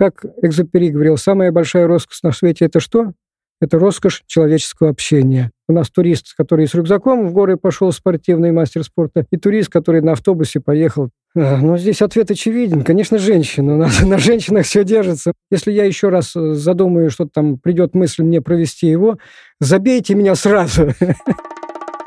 Как Экзопери говорил, самая большая роскошь на свете – это что? Это роскошь человеческого общения. У нас турист, который с рюкзаком в горы пошел, спортивный мастер спорта, и турист, который на автобусе поехал. А, Но ну, здесь ответ очевиден. Конечно, женщина. На, на женщинах все держится. Если я еще раз э, задумаю, что там придет мысль мне провести его, забейте меня сразу.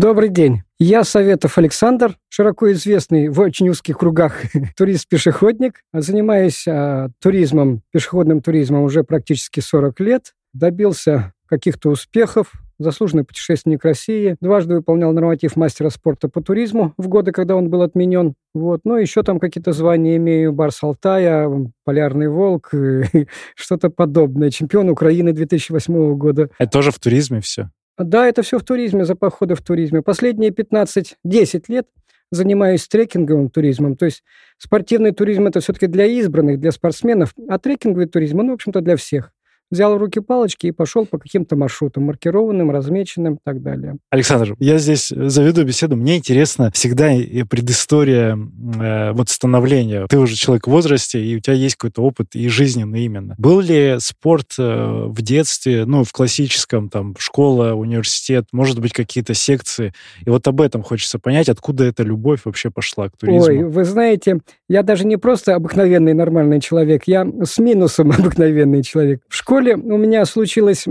Добрый день. Я Советов Александр, широко известный в очень узких кругах турист-пешеходник. Занимаюсь а, туризмом, пешеходным туризмом уже практически 40 лет. Добился каких-то успехов, заслуженный путешественник России, дважды выполнял норматив мастера спорта по туризму в годы, когда он был отменен. Вот. Ну, еще там какие-то звания имею, Барс Алтая, Полярный Волк, что-то подобное. Чемпион Украины 2008 года. Это тоже в туризме все? Да, это все в туризме, за походы в туризме. Последние 15-10 лет занимаюсь трекинговым туризмом. То есть спортивный туризм это все-таки для избранных, для спортсменов, а трекинговый туризм, он, в общем-то, для всех взял в руки палочки и пошел по каким-то маршрутам, маркированным, размеченным и так далее. Александр, я здесь заведу беседу. Мне интересно всегда и предыстория э, вот становления. Ты уже человек в возрасте, и у тебя есть какой-то опыт и жизненный именно. Был ли спорт э, в детстве, ну, в классическом, там, школа, университет, может быть, какие-то секции? И вот об этом хочется понять, откуда эта любовь вообще пошла к туризму. Ой, вы знаете, я даже не просто обыкновенный нормальный человек, я с минусом обыкновенный человек. В школе школе у меня случилась э,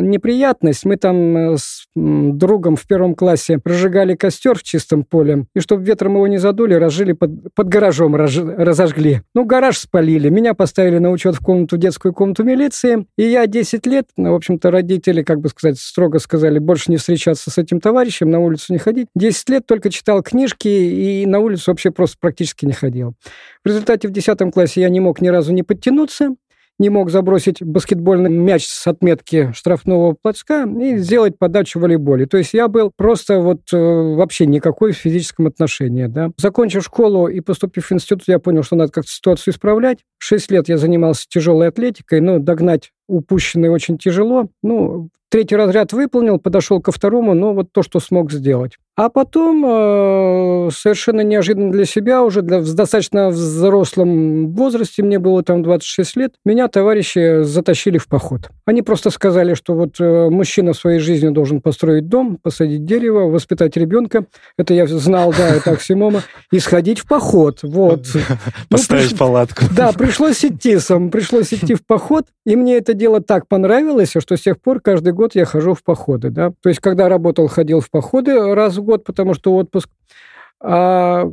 неприятность. Мы там э, с другом в первом классе разжигали костер в чистом поле, и чтобы ветром его не задули, разжили под, под гаражом, раз, разожгли. Ну, гараж спалили. Меня поставили на учет в комнату, детскую комнату милиции, и я 10 лет, в общем-то, родители, как бы сказать, строго сказали, больше не встречаться с этим товарищем, на улицу не ходить. 10 лет только читал книжки и на улицу вообще просто практически не ходил. В результате в 10 классе я не мог ни разу не подтянуться, не мог забросить баскетбольный мяч с отметки штрафного плацка и сделать подачу в волейболе. То есть я был просто вот э, вообще никакой в физическом отношении. Да. Закончив школу и поступив в институт, я понял, что надо как-то ситуацию исправлять. Шесть лет я занимался тяжелой атлетикой, но догнать упущенное очень тяжело. Ну, третий разряд выполнил, подошел ко второму, но вот то, что смог сделать. А потом э, совершенно неожиданно для себя, уже для, в достаточно взрослом возрасте, мне было там 26 лет, меня товарищи затащили в поход. Они просто сказали, что вот э, мужчина в своей жизни должен построить дом, посадить дерево, воспитать ребенка. Это я знал, да, это аксимома. И сходить в поход, вот. Поставить ну, палатку. Да, пришлось идти сам, пришлось идти в поход. И мне это дело так понравилось, что с тех пор каждый год я хожу в походы, да. То есть, когда работал, ходил в походы раз в год, год, потому что отпуск. А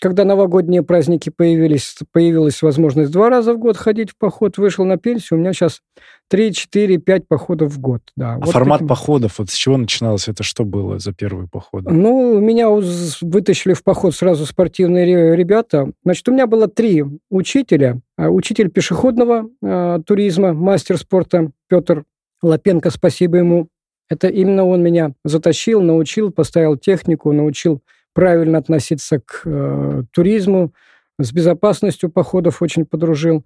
когда новогодние праздники появились, появилась возможность два раза в год ходить в поход, вышел на пенсию, у меня сейчас 3, 4, 5 походов в год. Да. А вот формат таким... походов, вот с чего начиналось? Это что было за первые походы? Ну, меня вытащили в поход сразу спортивные ребята. Значит, у меня было три учителя. А, учитель пешеходного э, туризма, мастер спорта Петр Лапенко, спасибо ему, это именно он меня затащил, научил, поставил технику, научил правильно относиться к э, туризму, с безопасностью походов очень подружил.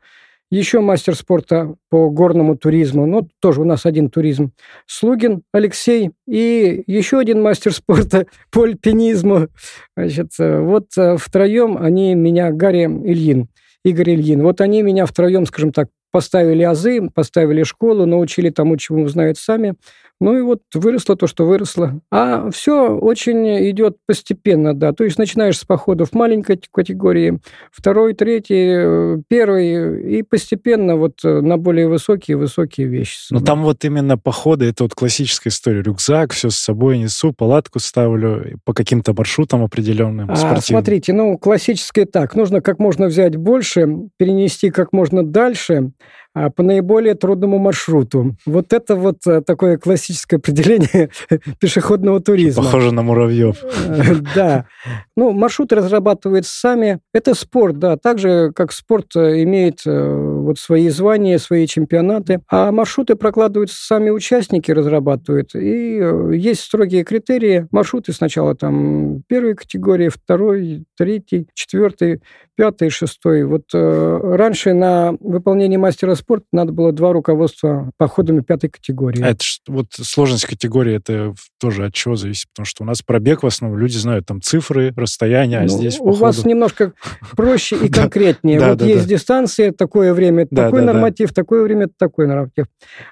Еще мастер спорта по горному туризму, ну, тоже у нас один туризм, Слугин Алексей, и еще один мастер спорта по альпинизму. Значит, э, вот э, втроем они меня, Гарри Ильин, Игорь Ильин, вот они меня втроем, скажем так, поставили азы, поставили школу, научили тому, чему знают сами. Ну и вот выросло то, что выросло. А все очень идет постепенно, да. То есть начинаешь с походов маленькой категории, второй, третий, первый, и постепенно вот на более высокие высокие вещи. Но там вот именно походы, это вот классическая история. Рюкзак, все с собой несу, палатку ставлю по каким-то маршрутам определенным, а, Смотрите, ну, классическое так. Нужно как можно взять больше, перенести как можно дальше, по наиболее трудному маршруту. Вот это вот э, такое классическое определение пешеходного туризма. Похоже на муравьев. Э, да. Ну, маршруты разрабатываются сами. Это спорт, да. Так же, как спорт э, имеет вот свои звания, свои чемпионаты. А маршруты прокладываются сами участники, разрабатывают. И есть строгие критерии. Маршруты сначала там первой категории, второй, третий, четвертый, пятый, шестой. Вот раньше на выполнение мастера спорта надо было два руководства походами пятой категории. А это вот сложность категории, это тоже от чего зависит? Потому что у нас пробег в основном, люди знают там цифры, расстояния, а ну, здесь У вас немножко проще и конкретнее. Вот есть дистанция, такое время, такой норматив, такое время, такой норматив.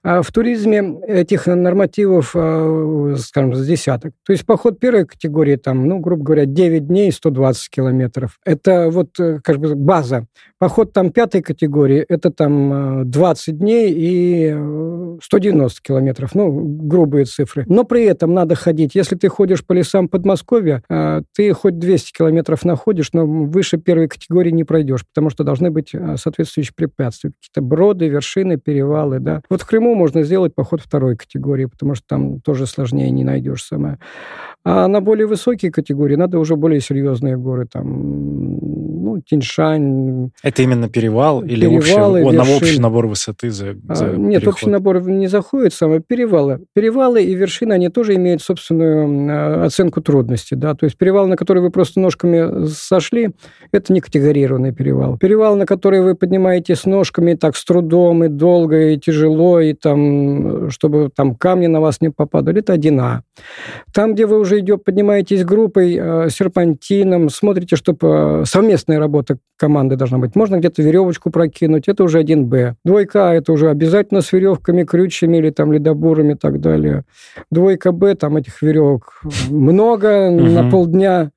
А в туризме этих нормативов, а, скажем, с десяток. То есть поход первой категории, там, ну, грубо говоря, 9 дней, 120 километров. Это вот э, как бы база. Поход там пятой категории, это там 20 э, дней и 190 э, километров, ну, грубые цифры. Но при этом надо ходить. Если ты ходишь по лесам Подмосковья, э, ты хоть 200 километров находишь, но выше первой категории не пройдешь, потому что должны быть соответствующие препятствия. Какие-то броды, вершины, перевалы, да. Вот в Крыму можно сделать поход второй категории, потому что там тоже сложнее не найдешь самое. А на более высокие категории надо уже более серьезные горы, там, Тиньшань. Это именно перевал или общий, о, на общий набор высоты за, а, за а, Нет, общий набор не заходит, самое перевалы. Перевалы и вершины, они тоже имеют собственную а, оценку трудности, да, то есть перевал, на который вы просто ножками сошли, это не категорированный перевал. Перевал, на который вы поднимаетесь ножками так с трудом и долго, и тяжело, и там, чтобы там камни на вас не попадали, это 1А. Там, где вы уже идете, поднимаетесь группой, э, серпантином, смотрите, чтобы совместная работа команды должна быть. Можно где-то веревочку прокинуть, это уже 1Б. Двойка это уже обязательно с веревками, крючьями или там ледобурами и так далее. Двойка Б, там этих веревок много, на полдня.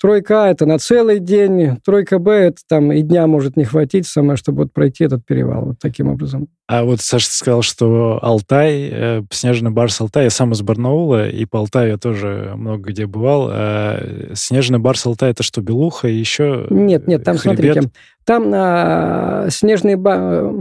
Тройка – это на целый день, тройка Б – это там и дня может не хватить самое, чтобы вот пройти этот перевал вот таким образом. А вот Саша сказал, что Алтай, э, снежный барс Алтай, я сам из Барнаула, и по Алтаю я тоже много где бывал. А снежный барс Алтай – это что, Белуха и еще Нет, нет, там, хребет? смотрите, там а, снежный, ба...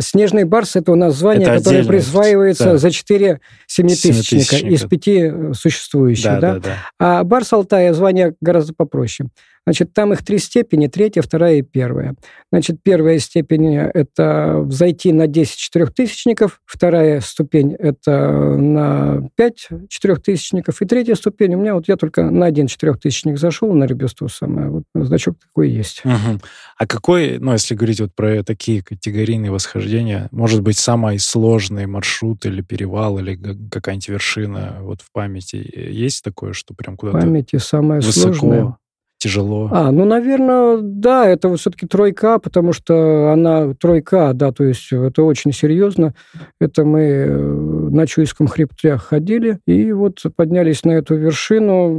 снежный барс – это у нас звание, это которое присваивается да. за 4 семитысячника из пяти существующих. Да, да? Да, да. А барс Алтая звание гораздо попроще. Значит, там их три степени, третья, вторая и первая. Значит, первая степень – это взойти на 10 четырехтысячников, вторая ступень – это на 5 четырехтысячников, и третья ступень у меня, вот я только на один четырехтысячник зашел, на Ребесту самое, вот значок такой есть. Угу. А какой, ну, если говорить вот про такие категорийные восхождения, может быть, самый сложный маршрут или перевал, или какая-нибудь вершина вот в памяти? Есть такое, что прям куда-то В памяти самое высоко? сложное? Тяжело? А, ну, наверное, да, это все-таки тройка, потому что она тройка, да, то есть это очень серьезно. Это мы э, на Чуйском хребте ходили, и вот поднялись на эту вершину.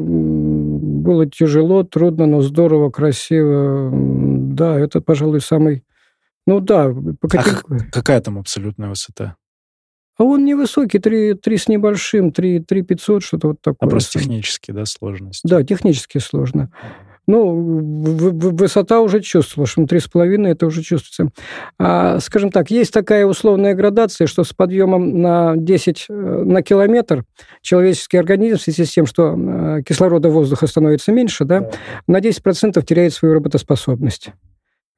Было тяжело, трудно, но здорово, красиво. Да, это, пожалуй, самый... Ну да. По каким... а какая там абсолютная высота? А он невысокий, 3, 3 с небольшим, 3, 3 500, что-то вот такое. А просто технически, да, сложность? Да, технически сложно. Ну, высота уже три с половиной это уже чувствуется. А, скажем так, есть такая условная градация, что с подъемом на 10 э, на километр человеческий организм в связи с тем, что э, кислорода воздуха становится меньше, да, на 10% теряет свою работоспособность.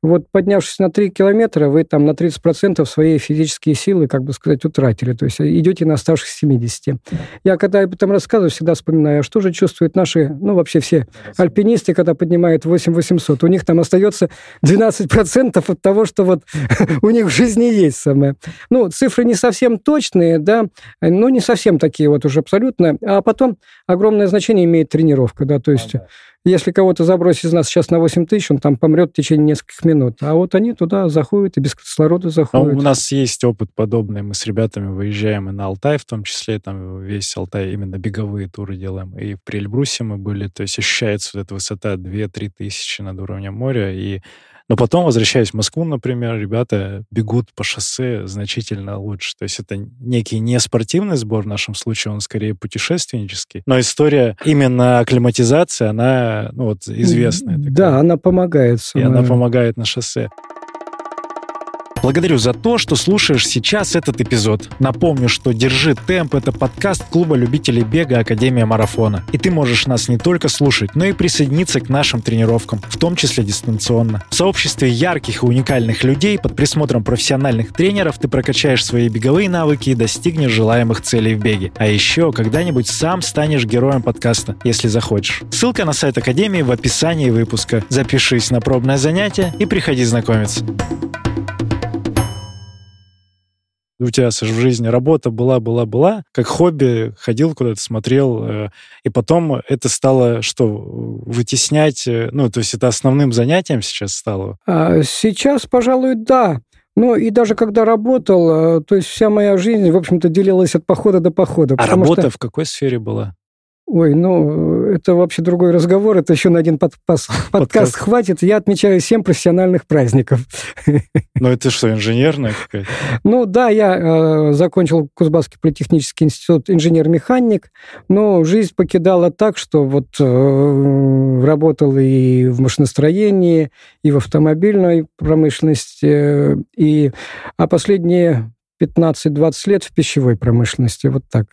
Вот поднявшись на 3 километра, вы там на 30% своей физические силы, как бы сказать, утратили. То есть идете на оставшихся 70. Я когда об этом рассказываю, всегда вспоминаю, а что же чувствуют наши, ну, вообще все альпинисты, когда поднимают 8800. У них там остается 12% от того, что вот у них в жизни есть самое. Ну, цифры не совсем точные, да, но не совсем такие вот уже абсолютно. А потом огромное значение имеет тренировка, да, то есть... Если кого-то забросить из нас сейчас на 8 тысяч, он там помрет в течение нескольких минут. А вот они туда заходят и без кислорода а заходят. Ну, у нас есть опыт подобный. Мы с ребятами выезжаем и на Алтай, в том числе, там весь Алтай, именно беговые туры делаем. И в Прельбрусе мы были. То есть ощущается вот эта высота 2-3 тысячи над уровнем моря. И но потом, возвращаясь в Москву, например, ребята бегут по шоссе значительно лучше. То есть это некий не спортивный сбор в нашем случае, он скорее путешественнический. Но история именно акклиматизации, она ну, вот, известная. Да, такая. она помогает. И она помогает на шоссе. Благодарю за то, что слушаешь сейчас этот эпизод. Напомню, что «Держи темп» — это подкаст клуба любителей бега Академия Марафона. И ты можешь нас не только слушать, но и присоединиться к нашим тренировкам, в том числе дистанционно. В сообществе ярких и уникальных людей под присмотром профессиональных тренеров ты прокачаешь свои беговые навыки и достигнешь желаемых целей в беге. А еще когда-нибудь сам станешь героем подкаста, если захочешь. Ссылка на сайт Академии в описании выпуска. Запишись на пробное занятие и приходи знакомиться у тебя, Саш, в жизни работа была, была, была, как хобби, ходил куда-то, смотрел, э, и потом это стало что, вытеснять, э, ну, то есть это основным занятием сейчас стало? А, сейчас, пожалуй, да. Ну, и даже когда работал, э, то есть вся моя жизнь, в общем-то, делилась от похода до похода. А работа что... в какой сфере была? Ой, ну, это вообще другой разговор, это еще на один под, пас, подкаст, подкаст хватит. Я отмечаю семь профессиональных праздников. Ну, это что, инженерная какая-то? Ну, да, я э, закончил Кузбасский политехнический институт инженер-механик, но жизнь покидала так, что вот э, работал и в машиностроении, и в автомобильной промышленности, и, а последние 15-20 лет в пищевой промышленности, вот так.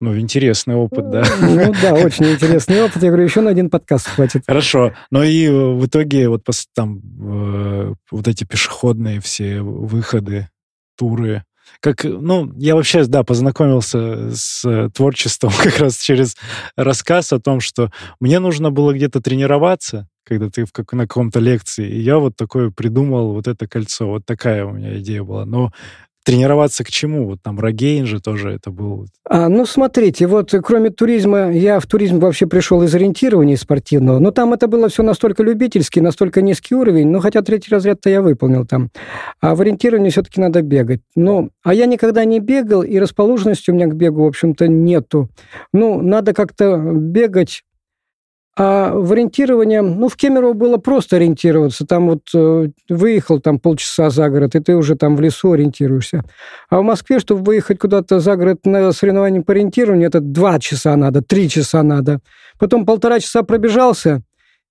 Ну, интересный опыт, да. Ну да, очень интересный опыт. Я говорю, еще на один подкаст хватит. Хорошо. Ну и в итоге вот там э, вот эти пешеходные все выходы, туры, как, ну, я вообще, да, познакомился с творчеством как раз через рассказ о том, что мне нужно было где-то тренироваться, когда ты в как, на каком-то лекции, и я вот такое придумал, вот это кольцо, вот такая у меня идея была. Но тренироваться к чему? Вот там Рогейн же тоже это был. А, ну, смотрите, вот кроме туризма, я в туризм вообще пришел из ориентирования спортивного, но там это было все настолько любительски, настолько низкий уровень, ну, хотя третий разряд-то я выполнил там. А в ориентировании все-таки надо бегать. Ну, а я никогда не бегал, и расположенности у меня к бегу, в общем-то, нету. Ну, надо как-то бегать а в ориентировании, ну, в Кемерово было просто ориентироваться. Там вот э, выехал там полчаса за город, и ты уже там в лесу ориентируешься. А в Москве, чтобы выехать куда-то за город на соревнование по ориентированию, это два часа надо, три часа надо. Потом полтора часа пробежался,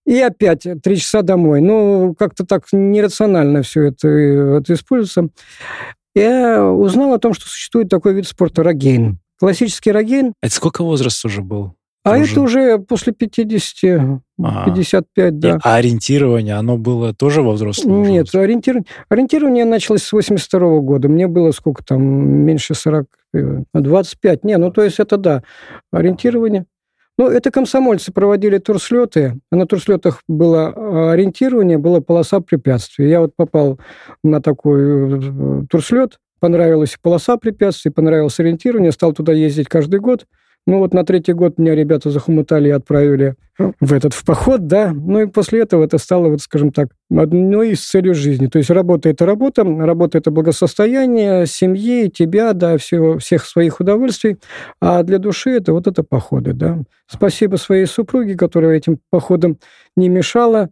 и опять три часа домой. Ну, как-то так нерационально все это, это используется. Я узнал о том, что существует такой вид спорта – рогейн. Классический рогейн. А это сколько возраст уже был? А тоже... это уже после 50, а, 55, да. А ориентирование, оно было тоже во взрослом Нет, возрасте? ориентир... ориентирование началось с 82 -го года. Мне было сколько там, меньше 40, 25. Э, Не, ну то есть это да, ориентирование. Ну, это комсомольцы проводили турслеты. На турслетах было а, ориентирование, была полоса препятствий. Я вот попал на такой э, турслет, понравилась полоса препятствий, понравилось ориентирование, стал туда ездить каждый год – ну вот на третий год меня ребята захомутали и отправили в этот в поход, да. Ну и после этого это стало, вот скажем так, одной из целей жизни. То есть работа – это работа, работа – это благосостояние семьи, тебя, да, всего, всех своих удовольствий. А для души это вот это походы, да. Спасибо своей супруге, которая этим походом не мешала.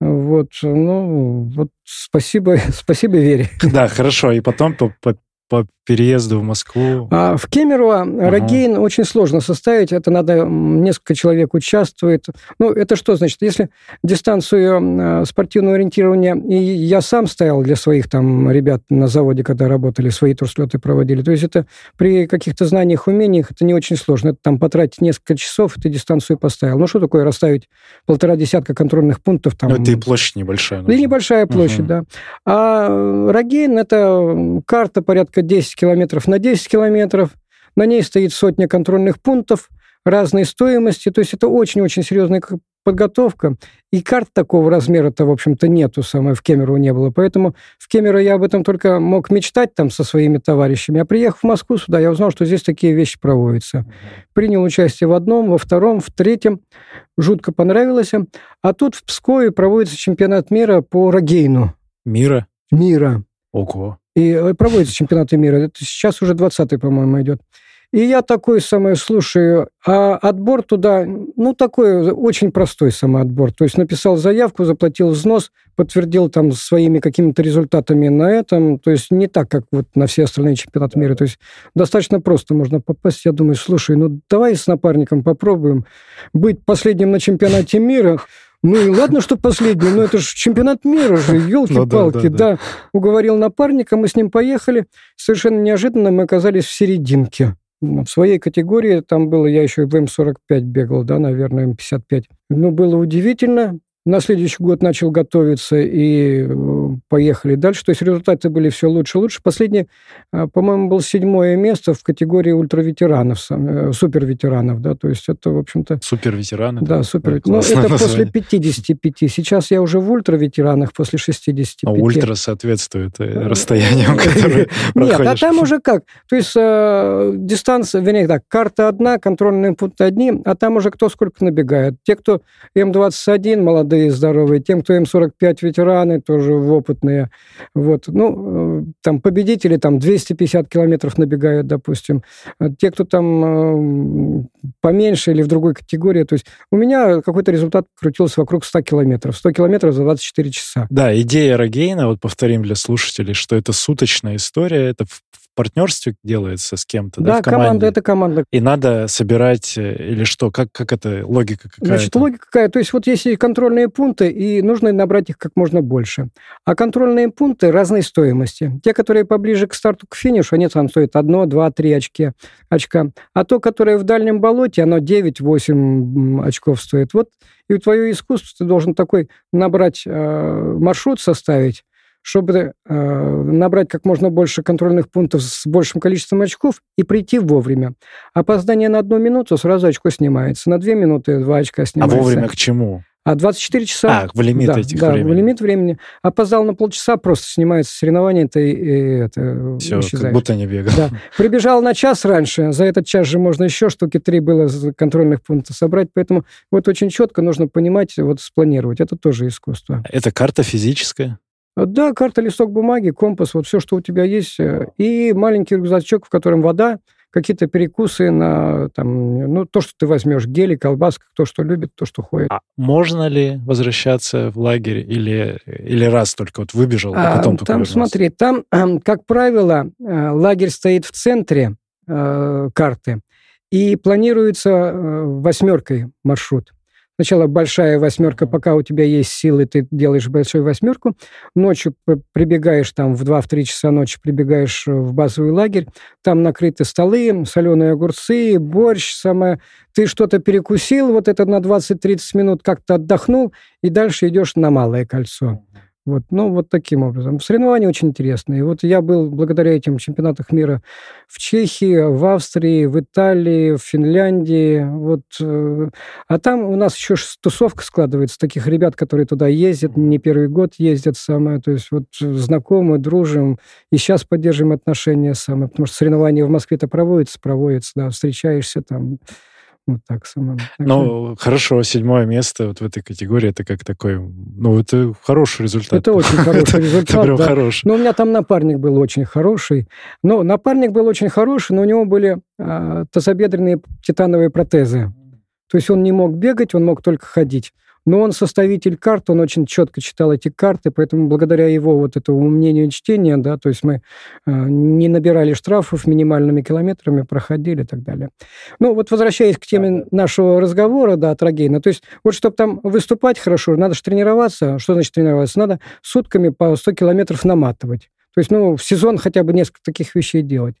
Вот, ну, вот спасибо, спасибо Вере. Да, хорошо. И потом по, по, по переезду в Москву? А в Кемерово ага. Рогейн очень сложно составить. Это надо, несколько человек участвует. Ну, это что значит? Если дистанцию э, спортивного ориентирования и я сам стоял для своих там ребят на заводе, когда работали, свои турслеты проводили, то есть это при каких-то знаниях, умениях это не очень сложно. Это там потратить несколько часов, и ты дистанцию поставил. Ну, что такое расставить полтора десятка контрольных пунктов? Там... Ну, это и площадь небольшая. Да и небольшая площадь, угу. да. А Рогейн – это карта порядка 10 километров на 10 километров. На ней стоит сотня контрольных пунктов разной стоимости. То есть это очень-очень серьезная подготовка. И карт такого размера-то, в общем-то, нету, самое в Кемерово не было. Поэтому в Кемерово я об этом только мог мечтать там со своими товарищами. А приехав в Москву сюда, я узнал, что здесь такие вещи проводятся. Принял участие в одном, во втором, в третьем. Жутко понравилось. А тут в Пскове проводится чемпионат мира по рогейну. Мира? Мира. Ого. И э, проводятся чемпионаты мира. Это сейчас уже 20-й, по-моему, идет. И я такой самое слушаю, а отбор туда, ну, такой очень простой самоотбор. То есть написал заявку, заплатил взнос, подтвердил там своими какими-то результатами на этом. То есть не так, как вот на все остальные чемпионаты мира. То есть достаточно просто можно попасть. Я думаю, слушай, ну, давай с напарником попробуем быть последним на чемпионате мира. Ну и ладно, что последний, но это же чемпионат мира же, елки-палки, ну, да, да, да. Уговорил напарника, мы с ним поехали. Совершенно неожиданно мы оказались в серединке. В своей категории там было, я еще в М45 бегал, да, наверное, М55. Ну, было удивительно. На следующий год начал готовиться и э, поехали дальше. То есть результаты были все лучше и лучше. Последнее, э, по-моему, было седьмое место в категории ультраветеранов, э, суперветеранов, да, то есть это, в общем-то... Суперветераны? Да, супер. Ну, это название. после 55. Сейчас я уже в ультраветеранах после 65. А ультра соответствует расстояниям, которые Нет, а там уже как? То есть дистанция, вернее так, карта одна, контрольные пункты одни, а там уже кто сколько набегает. Те, кто М21, молодые, молодые, здоровые, тем, кто М45 ветераны, тоже опытные. Вот. Ну, э, там победители там 250 километров набегают, допустим. А те, кто там э, поменьше или в другой категории. То есть у меня какой-то результат крутился вокруг 100 километров. 100 километров за 24 часа. Да, идея Рогейна, вот повторим для слушателей, что это суточная история, это в партнерстве делается с кем-то, да, да команда это команда. И надо собирать э, или что? Как, как это, логика какая Значит, логика какая? То есть вот есть контрольные пункты, и нужно набрать их как можно больше. А контрольные пункты разной стоимости. Те, которые поближе к старту, к финишу, они там стоят 1, 2, 3 очки, очка. А то, которое в дальнем болоте, оно 9-8 очков стоит. Вот и твое искусство ты должен такой набрать э, маршрут, составить, чтобы э, набрать как можно больше контрольных пунктов с большим количеством очков и прийти вовремя. Опоздание на одну минуту сразу очко снимается, на две минуты два очка снимается. А вовремя к чему? А 24 часа... А, в лимит да, этих да, времени. в лимит времени. Опоздал на полчаса, просто снимается соревнование, это, и, это Все, исчезаешь. как будто не бегал. Да. Прибежал на час раньше, за этот час же можно еще штуки три было контрольных пунктов собрать, поэтому вот очень четко нужно понимать, вот спланировать. Это тоже искусство. Это карта физическая? Да, карта, листок бумаги, компас, вот все, что у тебя есть, э, и маленький рюкзачок, в котором вода, какие-то перекусы на там, ну, то, что ты возьмешь, гели, колбаска, кто что любит, то, что ходит. А можно ли возвращаться в лагерь или, или раз только вот выбежал, а, потом а, только Там, вернулся? смотри, там, как правило, э, лагерь стоит в центре э, карты, и планируется э, восьмеркой маршрут. Сначала большая восьмерка, пока у тебя есть силы, ты делаешь большую восьмерку. Ночью прибегаешь там в 2-3 часа ночи, прибегаешь в базовый лагерь. Там накрыты столы, соленые огурцы, борщ, самое. Ты что-то перекусил, вот это на 20-30 минут как-то отдохнул, и дальше идешь на Малое кольцо. Вот, ну, вот таким образом. Соревнования очень интересные. Вот я был благодаря этим чемпионатах мира в Чехии, в Австрии, в Италии, в Финляндии. Вот. Э, а там у нас еще тусовка складывается таких ребят, которые туда ездят, не первый год ездят самое. То есть вот знакомы, дружим. И сейчас поддерживаем отношения самое. Потому что соревнования в Москве-то проводятся, проводятся, да, встречаешься там вот так само. Ну, хорошо, седьмое место вот в этой категории, это как такой, ну, это хороший результат. Это очень хороший результат, прям хороший. Но у меня там напарник был очень хороший. Но напарник был очень хороший, но у него были а, тазобедренные титановые протезы. То есть он не мог бегать, он мог только ходить. Но он составитель карт, он очень четко читал эти карты, поэтому благодаря его вот этому мнению чтения, да, то есть мы э, не набирали штрафов минимальными километрами, проходили и так далее. Ну, вот возвращаясь к теме нашего разговора, да, трагейна, то есть вот чтобы там выступать хорошо, надо же тренироваться. Что значит тренироваться? Надо сутками по 100 километров наматывать. То есть, ну, в сезон хотя бы несколько таких вещей делать.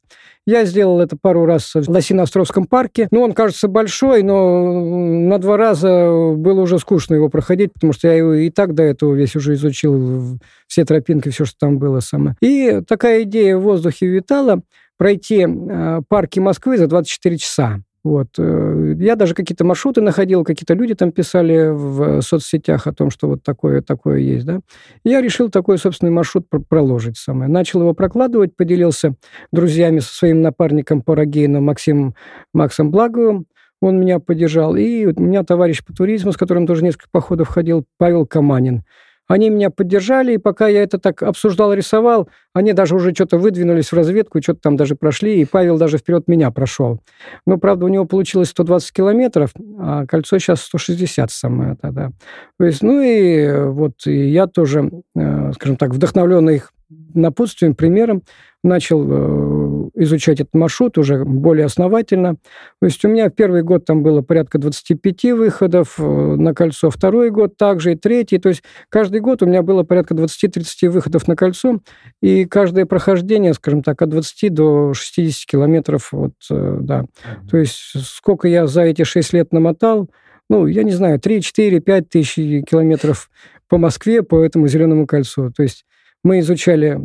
Я сделал это пару раз в Лосино-Островском парке. Ну, он кажется большой, но на два раза было уже скучно его проходить, потому что я его и так до этого весь уже изучил, все тропинки, все, что там было самое. И такая идея в воздухе витала пройти э, парки Москвы за 24 часа. Вот. Э, я даже какие-то маршруты находил, какие-то люди там писали в соцсетях о том, что вот такое, такое есть, да. я решил такой собственный маршрут проложить самое. Начал его прокладывать, поделился друзьями со своим напарником по Рогейну Максимом Максом Благовым. Он меня поддержал. И у меня товарищ по туризму, с которым тоже несколько походов ходил, Павел Каманин. Они меня поддержали, и пока я это так обсуждал, рисовал, они даже уже что-то выдвинулись в разведку, что-то там даже прошли, и Павел даже вперед меня прошел. Но, правда, у него получилось 120 километров, а кольцо сейчас 160 самое тогда. То есть, ну и вот и я тоже, э, скажем так, вдохновленный их напутствием, примером, начал э, изучать этот маршрут уже более основательно. То есть у меня в первый год там было порядка 25 выходов э, на кольцо, второй год также и третий. То есть каждый год у меня было порядка 20-30 выходов на кольцо, и каждое прохождение, скажем так, от 20 до 60 километров. Вот, э, да. То есть сколько я за эти 6 лет намотал, ну, я не знаю, 3, 4, 5 тысяч километров по Москве, по этому зеленому кольцу. То есть мы изучали...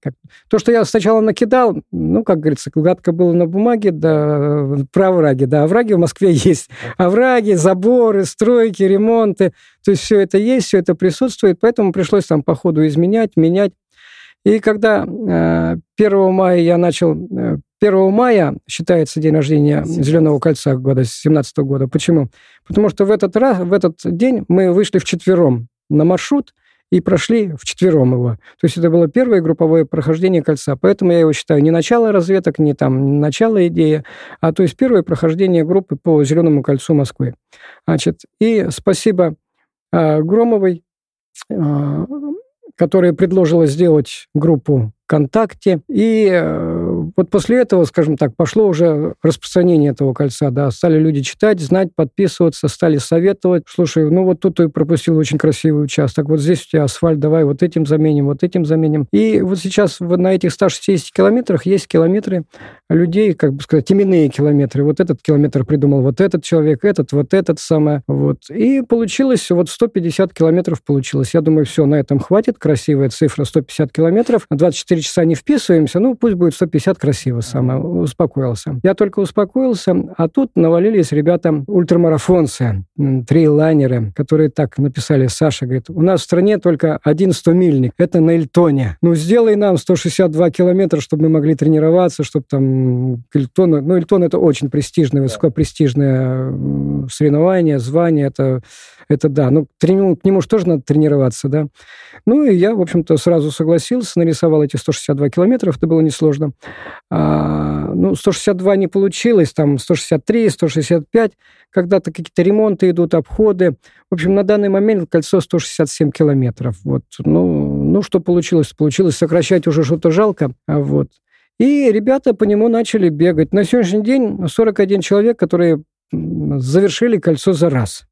Как, то, что я сначала накидал, ну, как говорится, гладко было на бумаге, да, про овраги. Да, овраги в Москве есть. Овраги, заборы, стройки, ремонты. То есть все это есть, все это присутствует, поэтому пришлось там по ходу изменять, менять. И когда э, 1 мая я начал... Э, 1 мая считается день рождения Зеленого кольца года 17 года. Почему? Потому что в этот раз, в этот день мы вышли вчетвером на маршрут, и прошли вчетвером его. То есть это было первое групповое прохождение кольца. Поэтому я его считаю не начало разведок, не там не начало идеи, а то есть первое прохождение группы по Зеленому кольцу Москвы. Значит, и спасибо э, Громовой, э, которая предложила сделать группу ВКонтакте. И э, вот после этого, скажем так, пошло уже распространение этого кольца, да, стали люди читать, знать, подписываться, стали советовать. Слушай, ну вот тут ты пропустил очень красивый участок, вот здесь у тебя асфальт, давай вот этим заменим, вот этим заменим. И вот сейчас на этих 160 километрах есть километры людей, как бы сказать, именные километры. Вот этот километр придумал вот этот человек, этот, вот этот самое. Вот. И получилось, вот 150 километров получилось. Я думаю, все, на этом хватит. Красивая цифра 150 километров. 24 часа не вписываемся, ну пусть будет 150 красиво самое, успокоился. Я только успокоился, а тут навалились ребята ультрамарафонцы, трейлайнеры, которые так написали, Саша, говорит, у нас в стране только один 100-мильник, это на Эльтоне. Ну, сделай нам 162 километра, чтобы мы могли тренироваться, чтобы там Эльтон... Ну, Эльтон это очень престижное, высокопрестижное соревнование, звание, это, это да. Ну, к нему же тоже надо тренироваться, да. Ну, и я, в общем-то, сразу согласился, нарисовал эти 162 километра, это было несложно. А, ну, 162 не получилось, там 163, 165, когда-то какие-то ремонты идут, обходы. В общем, на данный момент кольцо 167 километров. Вот. Ну, ну, что получилось? Получилось сокращать уже что-то жалко. А вот. И ребята по нему начали бегать. На сегодняшний день 41 человек, которые завершили кольцо за раз.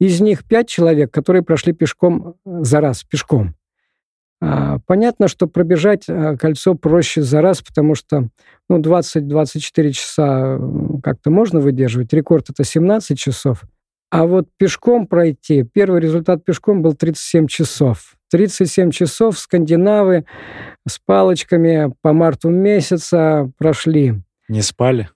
Из них 5 человек, которые прошли пешком за раз, пешком. А, понятно, что пробежать а, кольцо проще за раз, потому что ну, 20-24 часа как-то можно выдерживать. Рекорд это 17 часов. А вот пешком пройти, первый результат пешком был 37 часов. 37 часов скандинавы с палочками по марту месяца прошли. Не спали?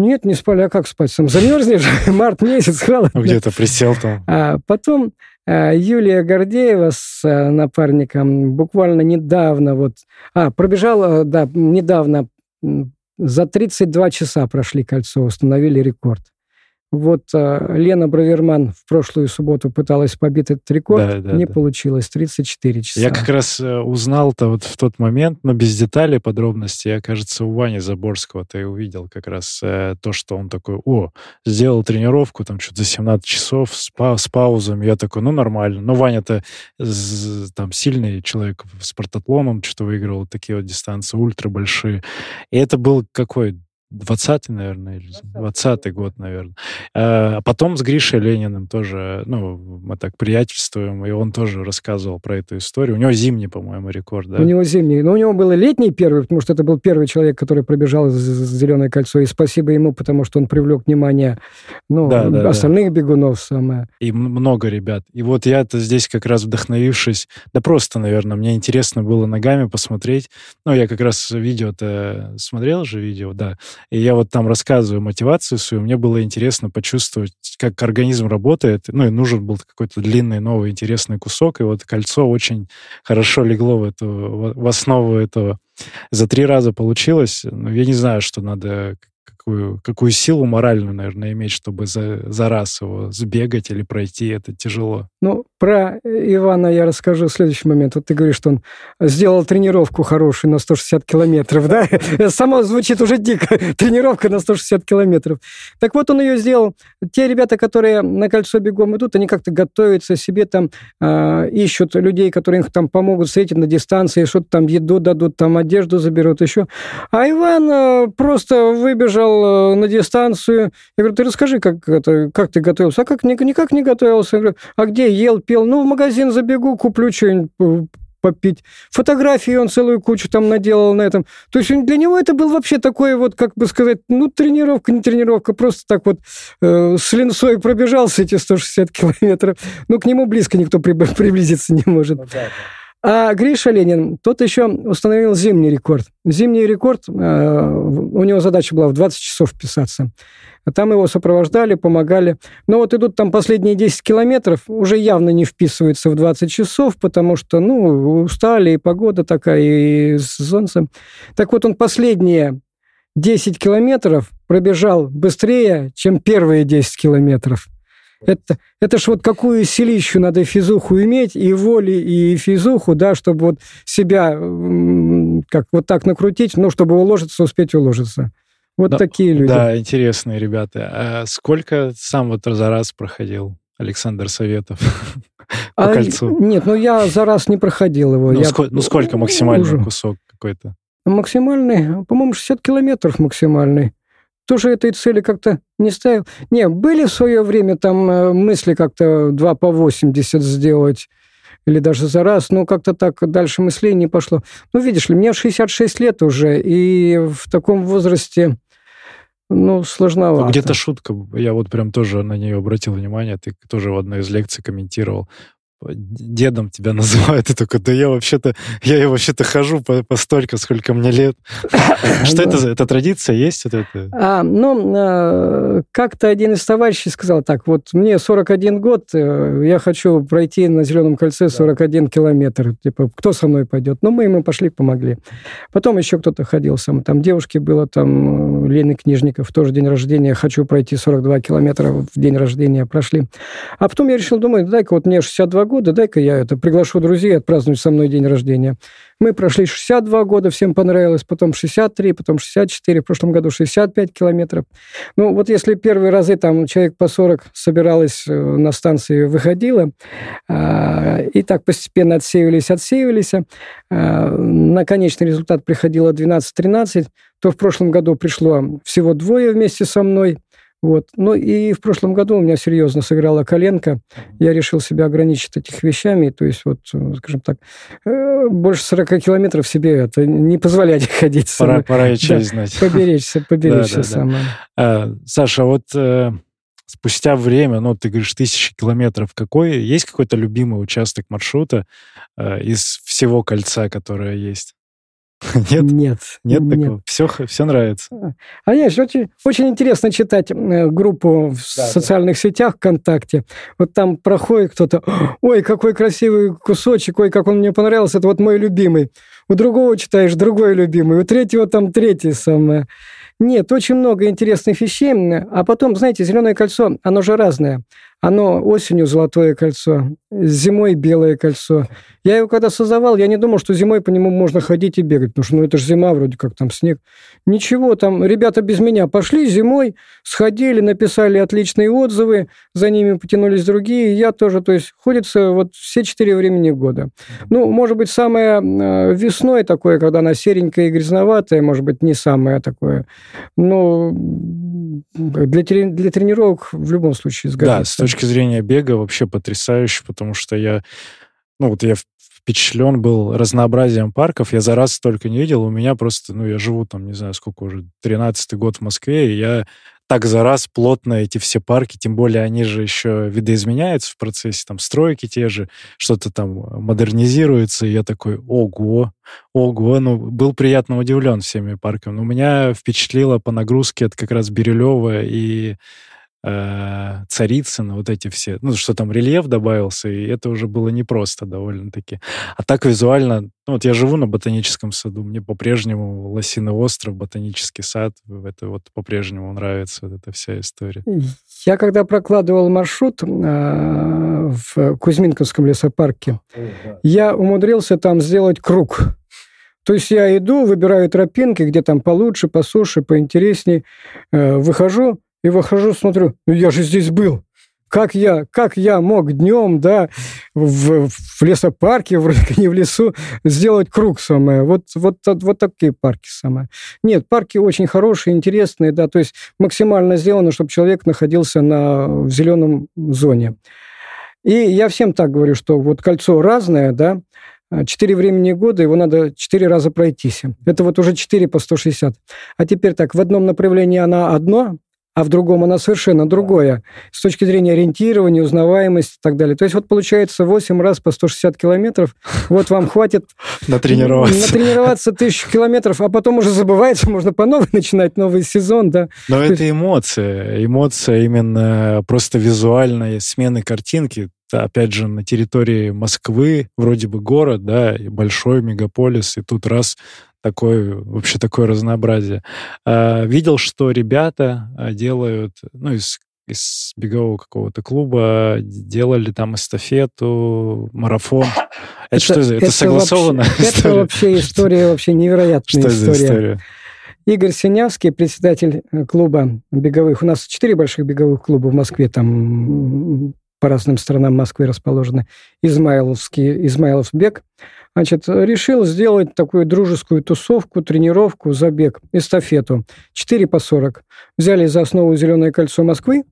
Нет, не спали, а как спать? Сам замерзнешь, март месяц, холодно. Ну, где-то присел там. А потом а, Юлия Гордеева с а, напарником буквально недавно вот... А, пробежала, да, недавно за 32 часа прошли кольцо, установили рекорд. Вот э, Лена Браверман в прошлую субботу пыталась побить этот рекорд, да, да, не да. получилось, 34 часа. Я как раз э, узнал-то вот в тот момент, но без деталей, подробностей, я, кажется, у Вани Заборского-то и увидел как раз э, то, что он такой, о, сделал тренировку, там что-то за 17 часов с, па с паузами, я такой, ну, нормально. Но Ваня-то там сильный человек в спартатлон, что-то выигрывал такие вот дистанции ультра большие. И это был какой 20-й, наверное, или 20-й год, наверное. А потом с Гришей Лениным тоже, ну, мы так приятельствуем, и он тоже рассказывал про эту историю. У него зимний, по-моему, рекорд, да? У него зимний. Но у него был летний первый, потому что это был первый человек, который пробежал «Зеленое кольцо», и спасибо ему, потому что он привлек внимание ну, да, да, остальных да. бегунов самое. И много ребят. И вот я-то здесь как раз вдохновившись, да просто, наверное, мне интересно было ногами посмотреть. Ну, я как раз видео-то смотрел же видео, да, и я вот там рассказываю мотивацию свою, мне было интересно почувствовать, как организм работает. Ну, и нужен был какой-то длинный, новый, интересный кусок. И вот кольцо очень хорошо легло в, эту, в основу этого. За три раза получилось. Но я не знаю, что надо какую, какую силу моральную, наверное, иметь, чтобы за, за раз его сбегать или пройти. Это тяжело. Ну, Про Ивана я расскажу в следующий момент. Вот ты говоришь, что он сделал тренировку хорошую на 160 километров, да? Само звучит уже дико. Тренировка на 160 километров. Так вот, он ее сделал. Те ребята, которые на кольцо бегом идут, они как-то готовятся себе там, э, ищут людей, которые им там помогут встретить на дистанции, что-то там еду дадут, там одежду заберут, еще. А Иван э, просто выбежал э, на дистанцию. Я говорю, ты расскажи, как, это, как ты готовился? А как? Никак не готовился. Я говорю, а где ел, пел, ну, в магазин забегу, куплю что-нибудь э, попить. Фотографии он целую кучу там наделал на этом. То есть для него это был вообще такой вот, как бы сказать, ну, тренировка, не тренировка, просто так вот э, с линцой пробежался эти 160 километров. Ну, к нему близко никто при, приблизиться не может. Ну, да, А Гриша Ленин, тот еще установил зимний рекорд. Зимний рекорд, э, у него задача была в 20 часов вписаться. А там его сопровождали, помогали. Но вот идут там последние 10 километров, уже явно не вписываются в 20 часов, потому что, ну, устали, и погода такая, и солнце. Так вот, он последние 10 километров пробежал быстрее, чем первые 10 километров. Это, это ж вот какую силищу надо физуху иметь, и воли, и физуху, да, чтобы вот себя как вот так накрутить, ну, чтобы уложиться, успеть уложиться. Вот да, такие люди. Да, интересные ребята. А сколько сам вот за раз проходил Александр Советов по а, кольцу? Нет, ну я за раз не проходил его. Ну, я... ну сколько максимальный уже. кусок какой-то? Максимальный, по-моему, 60 километров максимальный. Тоже этой цели как-то не ставил. Не, были в свое время там э, мысли как-то 2 по 80 сделать или даже за раз, но как-то так дальше мыслей не пошло. Ну, видишь ли, мне 66 лет уже, и в таком возрасте ну, сложновато. Где-то шутка, я вот прям тоже на нее обратил внимание, ты тоже в одной из лекций комментировал дедом тебя называют, и только, да я вообще-то, я вообще-то хожу по, по столько, сколько мне лет. Что это за, это традиция есть? Вот это? А, ну, а, как-то один из товарищей сказал так, вот мне 41 год, э, я хочу пройти на Зеленом кольце 41 километр, типа, кто со мной пойдет? Ну, мы ему пошли, помогли. Потом еще кто-то ходил сам, там девушки было, там Лены Книжников, тоже день рождения, хочу пройти 42 километра в день рождения, прошли. А потом я решил, думаю, дай-ка вот мне 62 года, дай-ка я это приглашу друзей отпраздновать со мной день рождения. Мы прошли 62 года, всем понравилось, потом 63, потом 64, в прошлом году 65 километров. Ну, вот если первые разы там человек по 40 собиралось э, на станции, выходило, а, и так постепенно отсеивались, отсеивались, а, на конечный результат приходило 12-13, то в прошлом году пришло всего двое вместе со мной – вот. Ну и в прошлом году у меня серьезно сыграла коленка. Я решил себя ограничить этих вещами. То есть, вот, скажем так, э, больше 40 километров себе это не позволять ходить. Пора, пора и честь да, знать. Поберечься, поберечься да, да, самое. А, Саша, вот э, спустя время, ну, ты говоришь, тысячи километров, какой, есть какой-то любимый участок маршрута э, из всего кольца, которое есть? Нет? Нет. Нет такого? Все, все нравится? А нет, очень, очень интересно читать э, группу в да, социальных да. сетях ВКонтакте. Вот там проходит кто-то, ой, какой красивый кусочек, ой, как он мне понравился, это вот мой любимый. У другого читаешь другой любимый, у третьего там третий самое. Нет, очень много интересных вещей. А потом, знаете, зеленое кольцо, оно же разное. Оно осенью золотое кольцо, зимой белое кольцо. Я его когда создавал, я не думал, что зимой по нему можно ходить и бегать, потому что ну, это же зима, вроде как там снег. Ничего, там ребята без меня пошли зимой, сходили, написали отличные отзывы, за ними потянулись другие, я тоже, то есть ходится вот все четыре времени года. Ну, может быть, самое э, весной такое, когда она серенькая и грязноватая, может быть, не самое такое, но для, для тренировок в любом случае сгодится. Да, с точки зрения бега вообще потрясающе, потому что я, ну вот я впечатлен был разнообразием парков. Я за раз столько не видел. У меня просто, ну, я живу там, не знаю, сколько уже, 13-й год в Москве, и я так за раз плотно эти все парки, тем более они же еще видоизменяются в процессе, там стройки те же, что-то там модернизируется, и я такой, ого, ого, ну, был приятно удивлен всеми парками. Но меня впечатлило по нагрузке это как раз Бирюлева и э, Царицын, вот эти все, ну, что там рельеф добавился, и это уже было непросто довольно-таки. А так визуально, ну, вот я живу на ботаническом саду, мне по-прежнему Лосиный остров, ботанический сад, это вот по-прежнему нравится вот эта вся история. Я когда прокладывал маршрут э, в Кузьминковском лесопарке, я умудрился там сделать круг. То есть я иду, выбираю тропинки, где там получше, посуше, поинтересней, э, выхожу, и выхожу, смотрю, ну я же здесь был. Как я, как я мог днем, да, в, в лесопарке, вроде не в лесу, сделать круг самое. Вот, вот, вот такие парки самое. Нет, парки очень хорошие, интересные, да, то есть максимально сделано, чтобы человек находился на, в зеленом зоне. И я всем так говорю, что вот кольцо разное, да, Четыре времени года, его надо четыре раза пройтись. Это вот уже 4 по 160. А теперь так, в одном направлении она одно, а в другом она совершенно другое. С точки зрения ориентирования, узнаваемости и так далее. То есть вот получается 8 раз по 160 километров. Вот вам хватит... Натренироваться. Натренироваться тысячу километров, а потом уже забывается, можно по новой начинать новый сезон, да. Но это эмоция. Эмоция именно просто визуальной смены картинки опять же, на территории Москвы, вроде бы город, да, и большой мегаполис, и тут раз такое, вообще такое разнообразие. А, видел, что ребята а, делают, ну, из, из бегового какого-то клуба делали там эстафету, марафон. Это, это что это? Это, согласованно? Вообще, это вообще история, вообще невероятная что история. история. Игорь Синявский, председатель э, клуба беговых. У нас четыре больших беговых клуба в Москве, там по разным сторонам Москвы расположены. Измайловский, Измайлов бег значит, решил сделать такую дружескую тусовку, тренировку, забег, эстафету. 4 по 40. Взяли за основу «Зеленое кольцо Москвы»,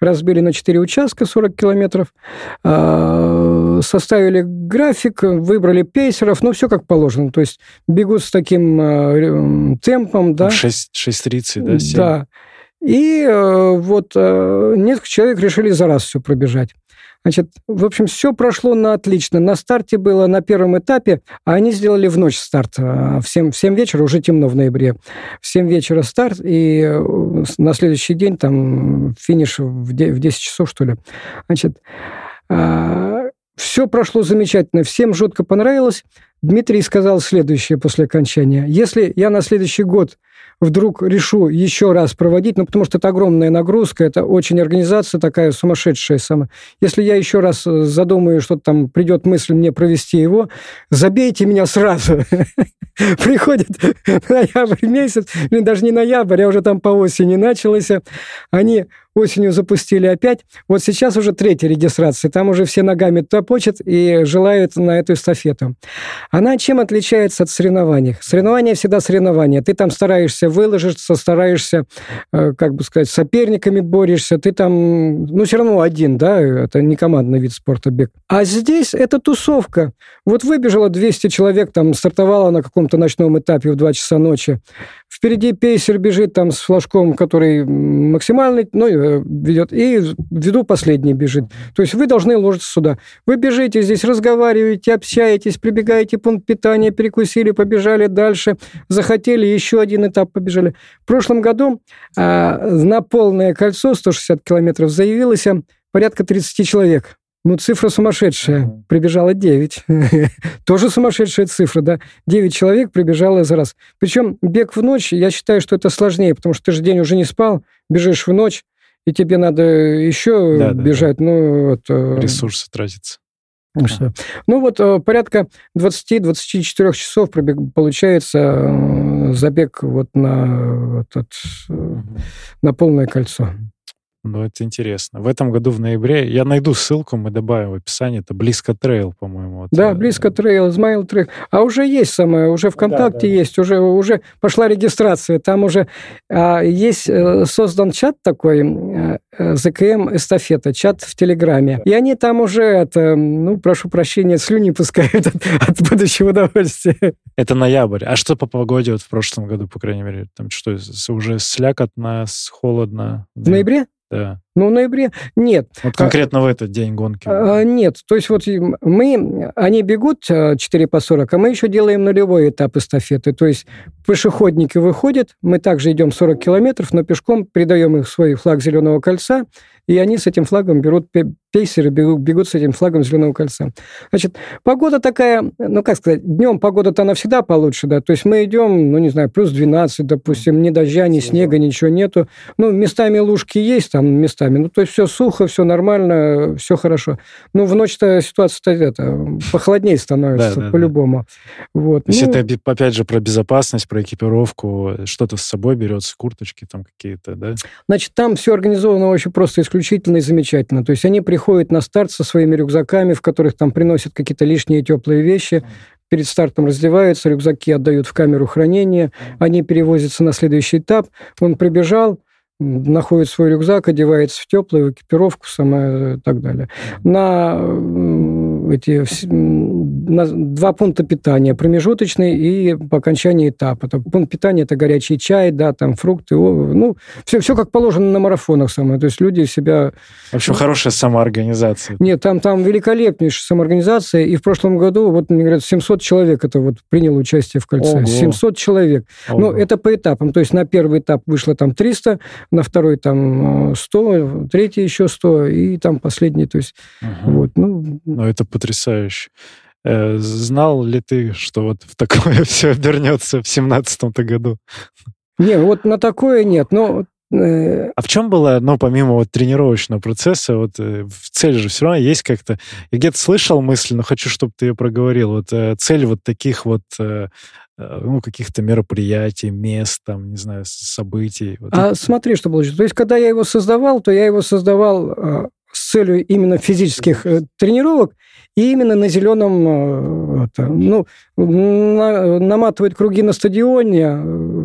разбили на 4 участка 40 километров, а, составили график, выбрали пейсеров, ну, все как положено. То есть бегут с таким а, темпом, да. 6.30, да, 7. Да. И э, вот э, несколько человек решили за раз все пробежать. Значит, в общем, все прошло на отлично. На старте было на первом этапе, а они сделали в ночь старт. А, в 7, в 7 вечера, уже темно в ноябре. В 7 вечера старт, и э, на следующий день там финиш в 10 часов, что ли. Значит, все прошло замечательно, всем жутко понравилось. Дмитрий сказал следующее после окончания. Если я на следующий год вдруг решу еще раз проводить, ну, потому что это огромная нагрузка, это очень организация такая сумасшедшая сама. Если я еще раз э, задумаю, что там придет мысль мне провести его, забейте меня сразу. Приходит ноябрь месяц, даже не ноябрь, а уже там по осени началось. Они осенью запустили опять. Вот сейчас уже третья регистрация. Там уже все ногами топочат и желают на эту эстафету. Она чем отличается от соревнований? Соревнования всегда соревнования. Ты там стараешься выложиться, стараешься, э, как бы сказать, с соперниками борешься. Ты там, ну, все равно один, да, это не командный вид спорта бег. А здесь это тусовка. Вот выбежало 200 человек, там стартовало на каком-то ночном этапе в 2 часа ночи. Впереди пейсер бежит там с флажком, который максимальный, ну, э, ведет, и ввиду последний бежит. То есть вы должны ложиться сюда. Вы бежите здесь, разговариваете, общаетесь, прибегаете пункт питания, перекусили, побежали дальше, захотели, еще один этап побежали. В прошлом году а, на полное кольцо 160 километров заявилось порядка 30 человек. Ну, цифра сумасшедшая. Прибежало 9. Тоже сумасшедшая цифра, да. 9 человек прибежало за раз. Причем бег в ночь, я считаю, что это сложнее, потому что ты же день уже не спал, бежишь в ночь, и тебе надо еще да, бежать. Да, да. Ну, вот, э, Ресурсы тратятся. Ну, что? ну вот э, порядка 20-24 часов пробег, получается э, забег вот на, вот, от, на полное кольцо. Ну, это интересно. В этом году в ноябре, я найду ссылку, мы добавим в описании, это Близко Trail, по-моему. Да, э, Близко Trail, Измаил Trail. А уже есть самое, уже ВКонтакте да, да. есть, уже, уже пошла регистрация, там уже а, есть э, создан чат такой, а, ЗКМ эстафета, чат в Телеграме. И они там уже, это, ну, прошу прощения, слюни пускают от, от будущего удовольствия. Это ноябрь. А что по погоде вот в прошлом году, по крайней мере? Там что, уже слякотно, холодно? В ноябре? Да. Ну, в ноябре нет. Вот конкретно а, в этот день гонки? А, нет. То есть вот мы, они бегут 4 а, по 40, а мы еще делаем нулевой этап эстафеты. То есть пешеходники выходят, мы также идем 40 километров, но пешком придаем их свой флаг зеленого кольца, и они с этим флагом берут пейсеры, бегут, бегут с этим флагом зеленого кольца. Значит, погода такая, ну, как сказать, днем погода-то она всегда получше, да, то есть мы идем, ну, не знаю, плюс 12, допустим, ни дождя, ни снега, ничего нету. Ну, местами лужки есть там, местами, ну, то есть все сухо, все нормально, все хорошо. Ну, в ночь-то ситуация-то это, похолоднее становится, по-любому. Вот. То есть ну, это, опять же, про безопасность, про экипировку, что-то с собой берется, курточки там какие-то, да? Значит, там все организовано очень просто исключительно и замечательно. То есть они приходят на старт со своими рюкзаками, в которых там приносят какие-то лишние теплые вещи, перед стартом раздеваются, рюкзаки отдают в камеру хранения, они перевозятся на следующий этап. Он прибежал, находит свой рюкзак, одевается в теплую экипировку, самое и так далее. На эти два пункта питания, промежуточный и по окончании этапа. Там, пункт питания – это горячий чай, да, там фрукты, ну, все, все как положено на марафонах самое. То есть люди себя... В общем, хорошая самоорганизация. Нет, там, там великолепнейшая самоорганизация. И в прошлом году, вот, мне говорят, 700 человек это вот приняло участие в кольце. Ого. 700 человек. Ого. Ну, это по этапам. То есть на первый этап вышло там 300, на второй там 100, третий еще 100, и там последний, то есть угу. вот, ну... Ну, это потрясающе. Э, знал ли ты, что вот в такое все обернется в семнадцатом-то году? Не, вот на такое нет, но э, а в чем было, ну, помимо вот тренировочного процесса, вот э, цель же все равно есть как-то... Я где-то слышал мысль, но хочу, чтобы ты ее проговорил. Вот цель вот таких вот ну, каких-то мероприятий, мест, там, не знаю, событий. Вот а это... смотри, что получилось. То есть, когда я его создавал, то я его создавал с целью именно физических тренировок, и именно на зеленом, э, это, ну, на, наматывать круги на стадионе, э,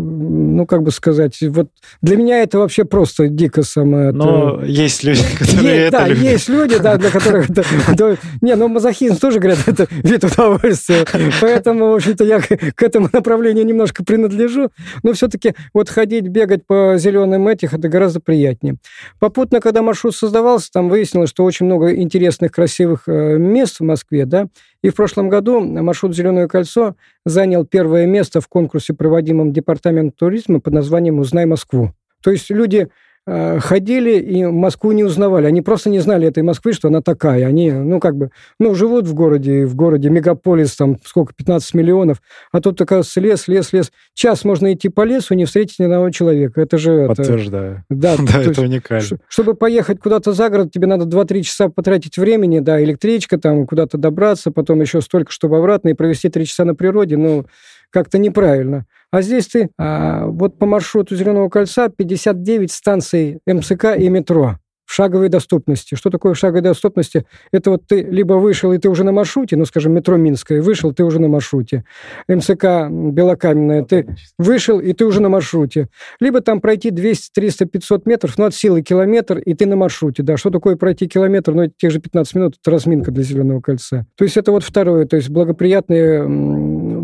ну, как бы сказать, вот для меня это вообще просто дико самое. Но это... есть люди, которые есть, это Да, любят. есть люди, да, для которых это... Не, ну, мазохизм тоже, говорят, это вид удовольствия. Поэтому, в общем-то, я к этому направлению немножко принадлежу. Но все-таки вот ходить, бегать по зеленым этих, это гораздо приятнее. Попутно, когда маршрут создавался, там выяснилось, что очень много интересных, красивых э, мест в Москве, да, и в прошлом году маршрут «Зеленое кольцо» занял первое место в конкурсе, проводимом Департаментом туризма под названием «Узнай Москву». То есть люди ходили и Москву не узнавали. Они просто не знали этой Москвы, что она такая. Они, ну, как бы, ну, живут в городе, в городе мегаполис, там, сколько, 15 миллионов, а тут, оказывается, лес, лес, лес. Час можно идти по лесу, не встретить ни одного человека. Это же... Подтверждаю. Это, да, да это уникально. Чтобы поехать куда-то за город, тебе надо 2-3 часа потратить времени, да, электричка, там, куда-то добраться, потом еще столько, чтобы обратно, и провести 3 часа на природе, ну, как-то неправильно. А здесь ты а, вот по маршруту Зеленого кольца 59 станций МЦК и метро в шаговой доступности. Что такое шаговой доступности? Это вот ты либо вышел, и ты уже на маршруте, ну, скажем, метро Минское, вышел, ты уже на маршруте. МЦК Белокаменная, ты вышел, и ты уже на маршруте. Либо там пройти 200, 300, 500 метров, ну, от силы километр, и ты на маршруте. Да, что такое пройти километр? Ну, те же 15 минут, это разминка для Зеленого кольца. То есть это вот второе, то есть благоприятные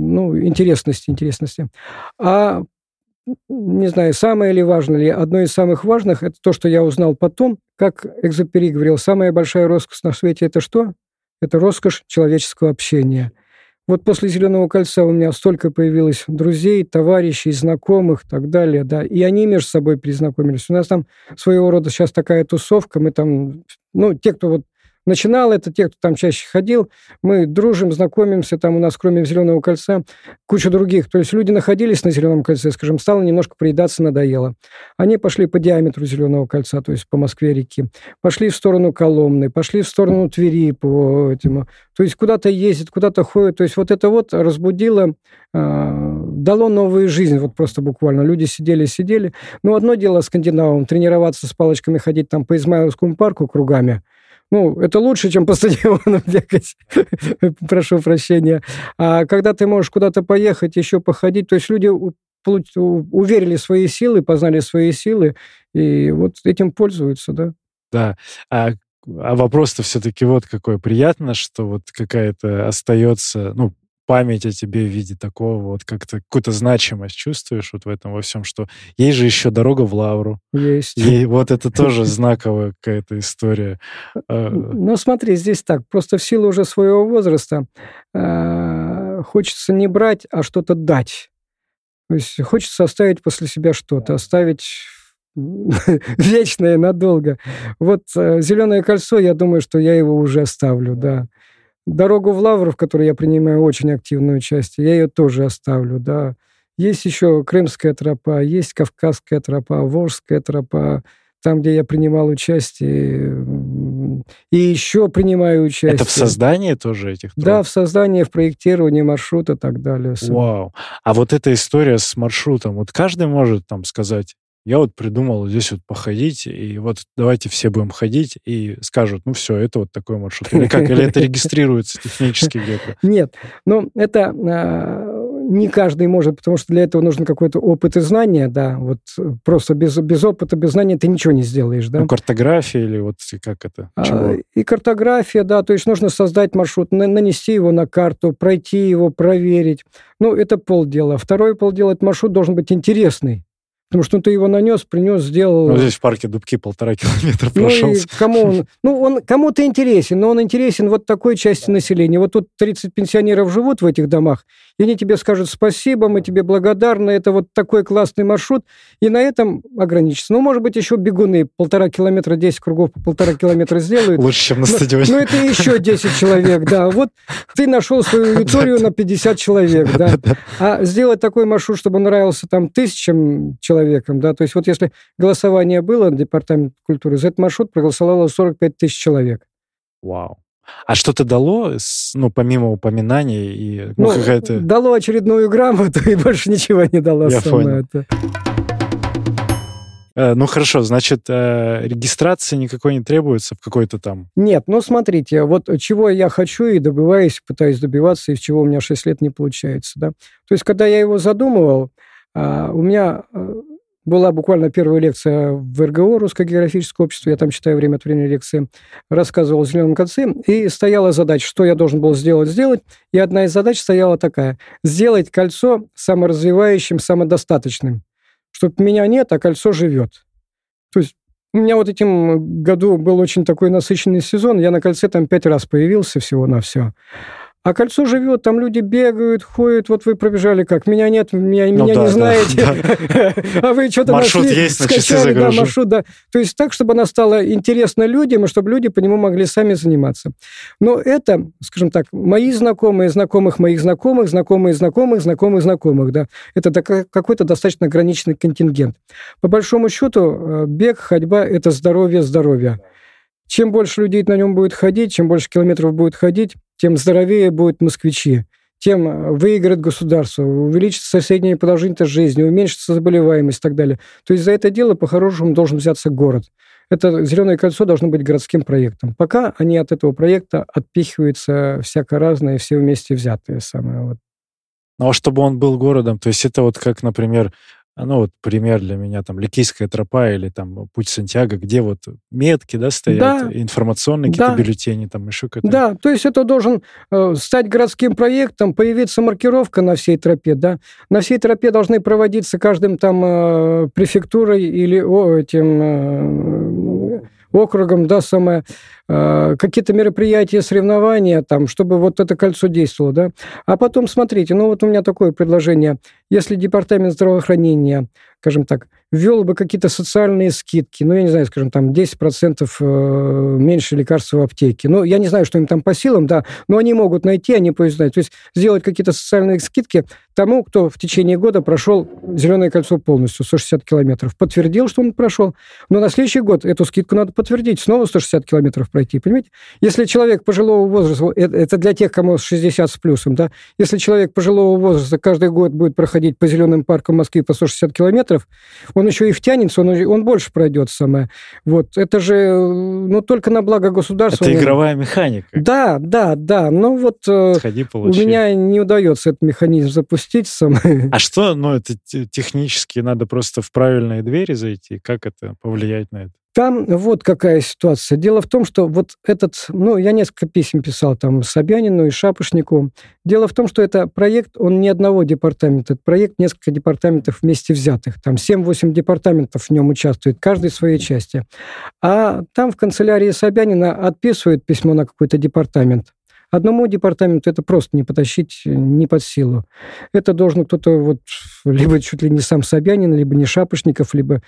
ну, интересности, интересности. А не знаю, самое ли важное ли, одно из самых важных, это то, что я узнал потом, как Экзопери говорил, самая большая роскошь на свете – это что? Это роскошь человеческого общения. Вот после «Зеленого кольца» у меня столько появилось друзей, товарищей, знакомых и так далее, да, и они между собой перезнакомились. У нас там своего рода сейчас такая тусовка, мы там, ну, те, кто вот начинал это, те, кто там чаще ходил, мы дружим, знакомимся, там у нас кроме «Зеленого кольца» куча других. То есть люди находились на «Зеленом кольце», скажем, стало немножко приедаться, надоело. Они пошли по диаметру «Зеленого кольца», то есть по Москве-реки, пошли в сторону Коломны, пошли в сторону Твери по этому. То есть куда-то ездят, куда-то ходят. То есть вот это вот разбудило, э, дало новую жизнь, вот просто буквально. Люди сидели-сидели. Ну, одно дело скандинавам, тренироваться с палочками, ходить там по Измайловскому парку кругами – ну, это лучше, чем по стадиону бегать. Прошу прощения. А когда ты можешь куда-то поехать, еще походить, то есть люди уверили свои силы, познали свои силы, и вот этим пользуются, да. Да. А, а вопрос-то все-таки вот какой. Приятно, что вот какая-то остается, ну, память о тебе в виде такого, вот как-то какую-то значимость чувствуешь вот в этом во всем, что есть же еще дорога в Лавру. Есть. И вот это тоже знаковая какая-то история. А, ну, смотри, здесь так, просто в силу уже своего возраста э, хочется не брать, а что-то дать. То есть хочется оставить после себя что-то, оставить вечное надолго. Вот э, «Зеленое кольцо», я думаю, что я его уже оставлю, да. Дорогу в Лавру, в которой я принимаю очень активную часть, я ее тоже оставлю, да. Есть еще Крымская тропа, есть Кавказская тропа, Волжская тропа, там, где я принимал участие, и еще принимаю участие. Это в создании тоже этих троп? Да, в создании, в проектировании маршрута и так далее. Вау. А вот эта история с маршрутом, вот каждый может там сказать, я вот придумал здесь вот походить, и вот давайте все будем ходить, и скажут, ну все, это вот такой маршрут. Или как? Или это регистрируется технически где-то? Нет, ну это а, не каждый может, потому что для этого нужен какой-то опыт и знания, да, вот просто без, без опыта, без знания ты ничего не сделаешь, да. Ну, картография или вот как это? А, Чего? А, и картография, да, то есть нужно создать маршрут, нанести его на карту, пройти его, проверить. Ну, это полдела. Второе полдела, этот маршрут должен быть интересный. Потому что ты его нанес, принес, сделал. Ну, здесь в парке Дубки полтора километра прошел. Ну, и кому он, ну, он кому-то интересен, но он интересен вот такой части населения. Вот тут 30 пенсионеров живут в этих домах, и они тебе скажут спасибо, мы тебе благодарны, это вот такой классный маршрут, и на этом ограничится. Ну, может быть, еще бегуны полтора километра, 10 кругов по полтора километра сделают. Лучше, чем на стадионе. Ну, это еще 10 человек, да. Вот ты нашел свою аудиторию на 50 человек, да. А сделать такой маршрут, чтобы он нравился там тысячам человекам, да, то есть вот если голосование было, Департамент культуры, за этот маршрут проголосовало 45 тысяч человек. Вау. А что-то дало, ну, помимо упоминаний и ну, ну, какая-то... Дало очередную грамоту и больше ничего не дало. Я понял. Это. Ну хорошо, значит, э, регистрации никакой не требуется в какой-то там... Нет, ну смотрите, вот чего я хочу и добиваюсь, пытаюсь добиваться, и чего у меня 6 лет не получается. Да? То есть, когда я его задумывал, у меня э, была буквально первая лекция в РГО, Русское географическое общество, я там читаю время от времени лекции, рассказывал о «Зеленом конце», и стояла задача, что я должен был сделать, сделать, и одна из задач стояла такая – сделать кольцо саморазвивающим, самодостаточным, чтобы меня нет, а кольцо живет. То есть у меня вот этим году был очень такой насыщенный сезон, я на кольце там пять раз появился всего на все. А кольцо живет, там люди бегают, ходят. Вот вы пробежали как? Меня нет, меня, ну, меня да, не знаете. А вы что-то маршрут нашли, есть, скачали, да, маршрут, да. То есть так, чтобы она стала интересна людям, и чтобы люди по нему могли сами заниматься. Но это, скажем так, мои знакомые, знакомых моих знакомых, знакомые знакомых, знакомых знакомых, да. Это какой-то достаточно ограниченный контингент. По большому счету, э, бег, ходьба – это здоровье, здоровье. Чем больше людей на нем будет ходить, чем больше километров будет ходить, тем здоровее будут москвичи, тем э, выиграет государство, увеличится средняя продолжительность жизни, уменьшится заболеваемость и так далее. То есть за это дело по-хорошему должен взяться город. Это «Зеленое кольцо» должно быть городским проектом. Пока они от этого проекта отпихиваются всяко разные, все вместе взятые самые. Вот. Ну, а чтобы он был городом, то есть это вот как, например, ну вот пример для меня, там, Ликийская тропа или там Путь Сантьяго, где вот метки, да, стоят, да. информационные какие-то бюллетени, там еще какая-то... Да, то есть это должен э, стать городским проектом, появиться маркировка на всей тропе, да. На всей тропе должны проводиться каждым там э, префектурой или о, этим... Э, округом, да, самое, э, какие-то мероприятия, соревнования, там, чтобы вот это кольцо действовало, да. А потом, смотрите, ну вот у меня такое предложение. Если департамент здравоохранения, скажем так, ввел бы какие-то социальные скидки, ну, я не знаю, скажем, там 10% э, меньше лекарств в аптеке. Ну, я не знаю, что им там по силам, да, но они могут найти, они познать. То есть сделать какие-то социальные скидки тому, кто в течение года прошел «Зеленое кольцо» полностью, 160 километров. Подтвердил, что он прошел, но на следующий год эту скидку надо подтвердить, снова 160 километров пройти, понимаете? Если человек пожилого возраста, это для тех, кому 60 с плюсом, да, если человек пожилого возраста каждый год будет проходить по зеленым паркам Москвы по 160 километров, он еще и втянется, он, он больше пройдет самое. Вот, это же, ну, только на благо государства. Это игровая механика. Да, да, да, ну вот э, Сходи, у меня не удается этот механизм запустить самое. А что, ну, это технически надо просто в правильные двери зайти, как это повлиять на это? Там вот какая ситуация. Дело в том, что вот этот, ну, я несколько писем писал там Собянину и Шапошнику. Дело в том, что это проект, он не одного департамента, это проект несколько департаментов вместе взятых. Там 7-8 департаментов в нем участвует, каждый в своей части. А там в канцелярии Собянина отписывают письмо на какой-то департамент. Одному департаменту это просто не потащить, не под силу. Это должен кто-то вот либо чуть ли не сам Собянин, либо не Шапошников, либо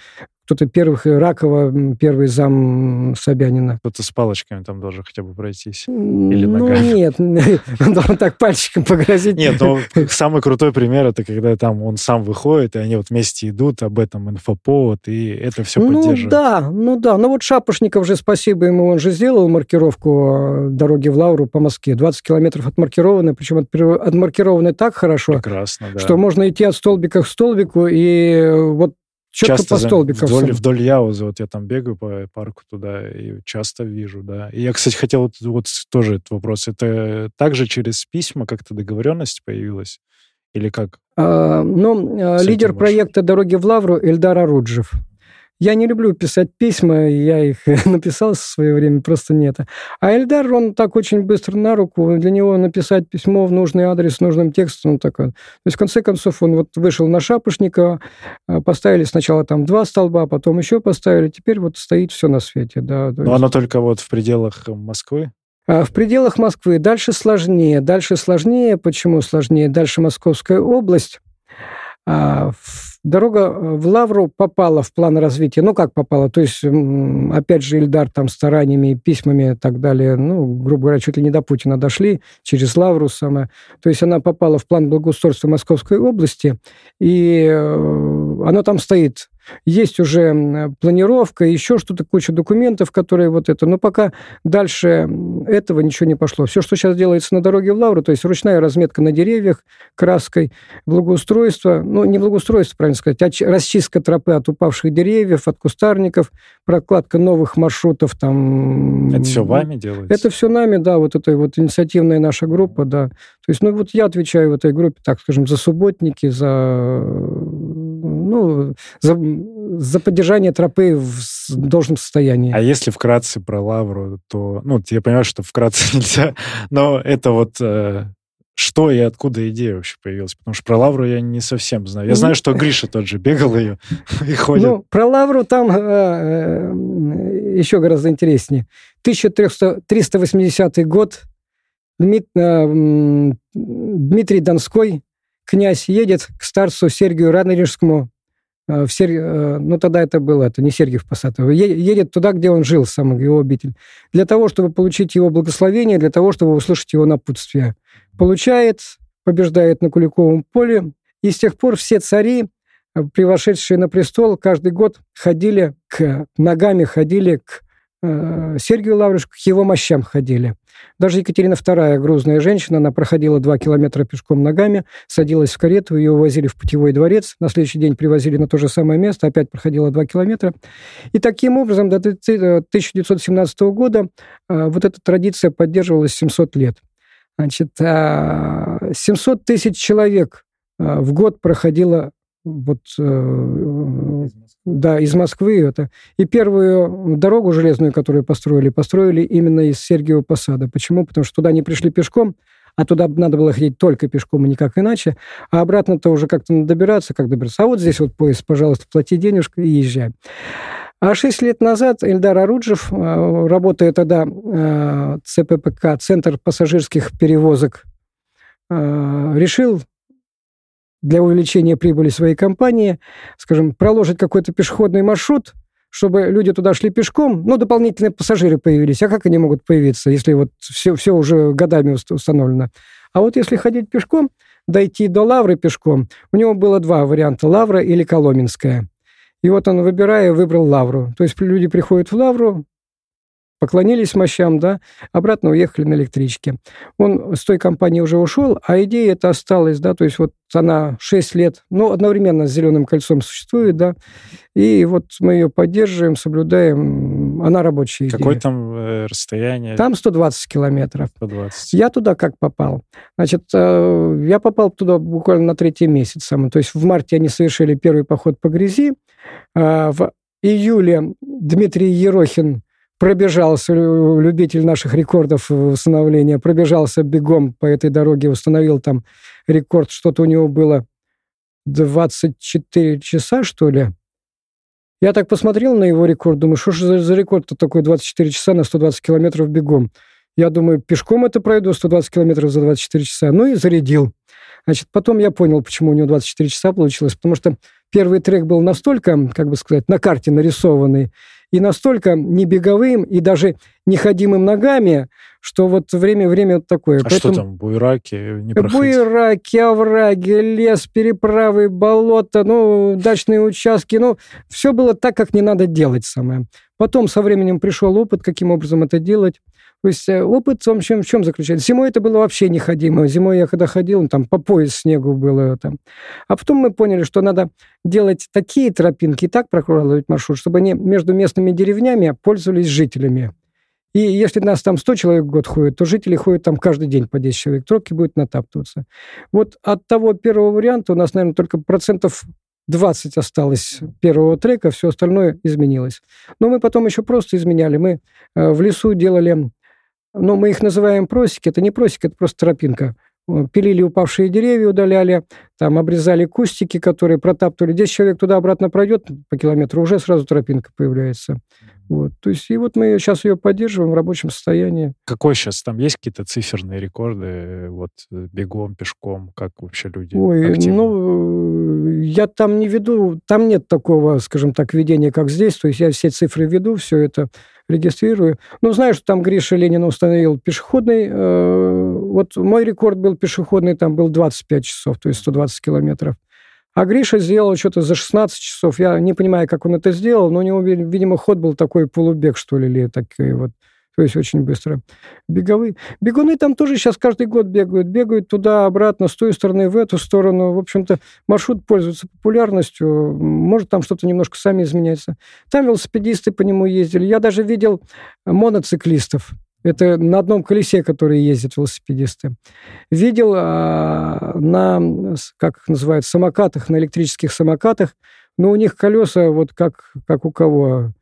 кто-то первых, Ракова, первый зам Собянина. Кто-то с палочками там должен хотя бы пройтись. Или ногами. Ну, нет, он должен так пальчиком погрозить. Нет, ну, самый крутой пример, это когда там он сам выходит, и они вот вместе идут, об этом инфоповод, и это все ну, поддерживает. Ну, да, ну да. Ну, вот Шапошников же, спасибо ему, он же сделал маркировку э, дороги в Лавру по Москве. 20 километров отмаркированы, причем отмаркированы так хорошо, Прекрасно, да. что можно идти от столбика к столбику, и вот четко часто по столбикам. Вдоль, вдоль Яузы, вот я там бегаю по парку туда и часто вижу, да. И я, кстати, хотел вот, вот тоже этот вопрос. Это также через письма как-то договоренность появилась? Или как? А, ну, а, лидер проекта «Дороги в Лавру» Эльдар Аруджев. Я не люблю писать письма, я их написал в свое время, просто нет. А Эльдар, он так очень быстро на руку, для него написать письмо в нужный адрес с нужным текстом, он такой. То есть, в конце концов, он вот вышел на Шапошникова, а, поставили сначала там два столба, потом еще поставили, теперь вот стоит все на свете, да. Но есть... оно только вот в пределах Москвы? А, в пределах Москвы. Дальше сложнее. Дальше сложнее. Почему сложнее? Дальше Московская область. А, дорога э, в Лавру попала в план развития. Ну, как попала? То есть, опять же, Ильдар там стараниями, письмами и так далее, ну, грубо говоря, чуть ли не до Путина дошли через Лавру самое. То есть она попала в план благоустройства Московской области, и э, она там стоит есть уже планировка, еще что-то, куча документов, которые вот это. Но пока дальше этого ничего не пошло. Все, что сейчас делается на дороге в Лавру, то есть ручная разметка на деревьях краской, благоустройство, ну, не благоустройство, правильно сказать, а расчистка тропы от упавших деревьев, от кустарников, прокладка новых маршрутов там. Это все вами делается? Это все нами, да, вот эта вот инициативная наша группа, да. То есть, ну, вот я отвечаю в этой группе, так скажем, за субботники, за ну, за, за поддержание тропы в должном состоянии. А если вкратце про Лавру, то, ну, я понимаю, что вкратце нельзя, но это вот э, что и откуда идея вообще появилась? Потому что про Лавру я не совсем знаю. Я знаю, что Гриша тот же бегал ее и ходит. Ну, про Лавру там э, э, еще гораздо интереснее. 1380 год Дмит, э, Дмитрий Донской, князь, едет к старцу Сергию Радонежскому в Сер... Э, ну, тогда это было, это не Сергиев Посад, едет туда, где он жил, сам его обитель, для того, чтобы получить его благословение, для того, чтобы услышать его напутствие. Получает, побеждает на Куликовом поле, и с тех пор все цари, э, превошедшие на престол, каждый год ходили к ногами, ходили к Э, Сергию Лаврушку к его мощам ходили. Даже Екатерина II, грузная женщина, она проходила два километра пешком ногами, садилась в карету, ее увозили в путевой дворец, на следующий день привозили на то же самое место, опять проходила два километра. И таким образом до 1917 года э, вот эта традиция поддерживалась 700 лет. Значит, 700 э, тысяч человек в год проходило вот да, из Москвы это. И первую дорогу железную, которую построили, построили именно из Сергиева Посада. Почему? Потому что туда не пришли пешком, а туда надо было ходить только пешком и никак иначе, а обратно-то уже как-то надо добираться, как добираться. А вот здесь вот поезд, пожалуйста, плати денежку и езжай. А шесть лет назад Эльдар Аруджев, э, работая тогда э, ЦППК, Центр пассажирских перевозок, э, решил для увеличения прибыли своей компании, скажем, проложить какой-то пешеходный маршрут, чтобы люди туда шли пешком, но дополнительные пассажиры появились. А как они могут появиться, если вот все, все уже годами установлено? А вот если ходить пешком, дойти до Лавры пешком, у него было два варианта – Лавра или Коломенская. И вот он, выбирая, выбрал Лавру. То есть люди приходят в Лавру, поклонились мощам, да, обратно уехали на электричке. Он с той компании уже ушел, а идея эта осталась, да, то есть вот она 6 лет, ну, одновременно с «Зеленым кольцом» существует, да, и вот мы ее поддерживаем, соблюдаем, она рабочая идея. Какое там э, расстояние? Там 120 километров. 120. Я туда как попал? Значит, э, я попал туда буквально на третий месяц, то есть в марте они совершили первый поход по грязи, а в июле Дмитрий Ерохин пробежался, любитель наших рекордов восстановления, пробежался бегом по этой дороге, установил там рекорд, что-то у него было 24 часа, что ли. Я так посмотрел на его рекорд, думаю, что же за рекорд-то такой 24 часа на 120 километров бегом. Я думаю, пешком это пройду 120 километров за 24 часа. Ну и зарядил. Значит, потом я понял, почему у него 24 часа получилось. Потому что первый трек был настолько, как бы сказать, на карте нарисованный, и настолько не беговым, и даже неходимым ногами, что вот время-время такое. А Поэтому... что там, буйраки не проходить? Буйраки, овраги, лес, переправы, болото, ну, дачные участки, ну, все было так, как не надо делать самое. Потом со временем пришел опыт, каким образом это делать. То есть э, опыт в чем, в чем заключается? Зимой это было вообще неходимо. Зимой я когда ходил, ну, там по пояс снегу было. Там. А потом мы поняли, что надо делать такие тропинки и так прокладывать маршрут, чтобы они между местными деревнями пользовались жителями. И если нас там 100 человек в год ходит, то жители ходят там каждый день по 10 человек. Тропки будут натаптываться. Вот от того первого варианта у нас, наверное, только процентов 20 осталось первого трека, все остальное изменилось. Но мы потом еще просто изменяли. Мы э, в лесу делали но мы их называем просеки. Это не просека, это просто тропинка. Пилили упавшие деревья, удаляли, там обрезали кустики, которые протаптывали. 10 человек туда-обратно пройдет по километру, уже сразу тропинка появляется. Вот. То есть, и вот мы сейчас ее поддерживаем в рабочем состоянии. Какой сейчас там есть какие-то циферные рекорды? Вот бегом, пешком, как вообще люди Ой, активны? ну, я там не веду, там нет такого, скажем так, ведения, как здесь. То есть я все цифры веду, все это регистрирую. Ну, знаю, что там Гриша Ленин установил пешеходный. Э, вот мой рекорд был пешеходный, там был 25 часов, то есть 120 километров. А Гриша сделал что-то за 16 часов. Я не понимаю, как он это сделал, но у него, видимо, ход был такой полубег, что ли, или такой вот то есть очень быстро. Беговые. Бегуны там тоже сейчас каждый год бегают. Бегают туда-обратно, с той стороны в эту сторону. В общем-то, маршрут пользуется популярностью. Может, там что-то немножко сами изменяется. Там велосипедисты по нему ездили. Я даже видел моноциклистов. Это на одном колесе, которые ездят велосипедисты. Видел а, на, как их называют, самокатах, на электрических самокатах, но у них колеса вот как, как у кого?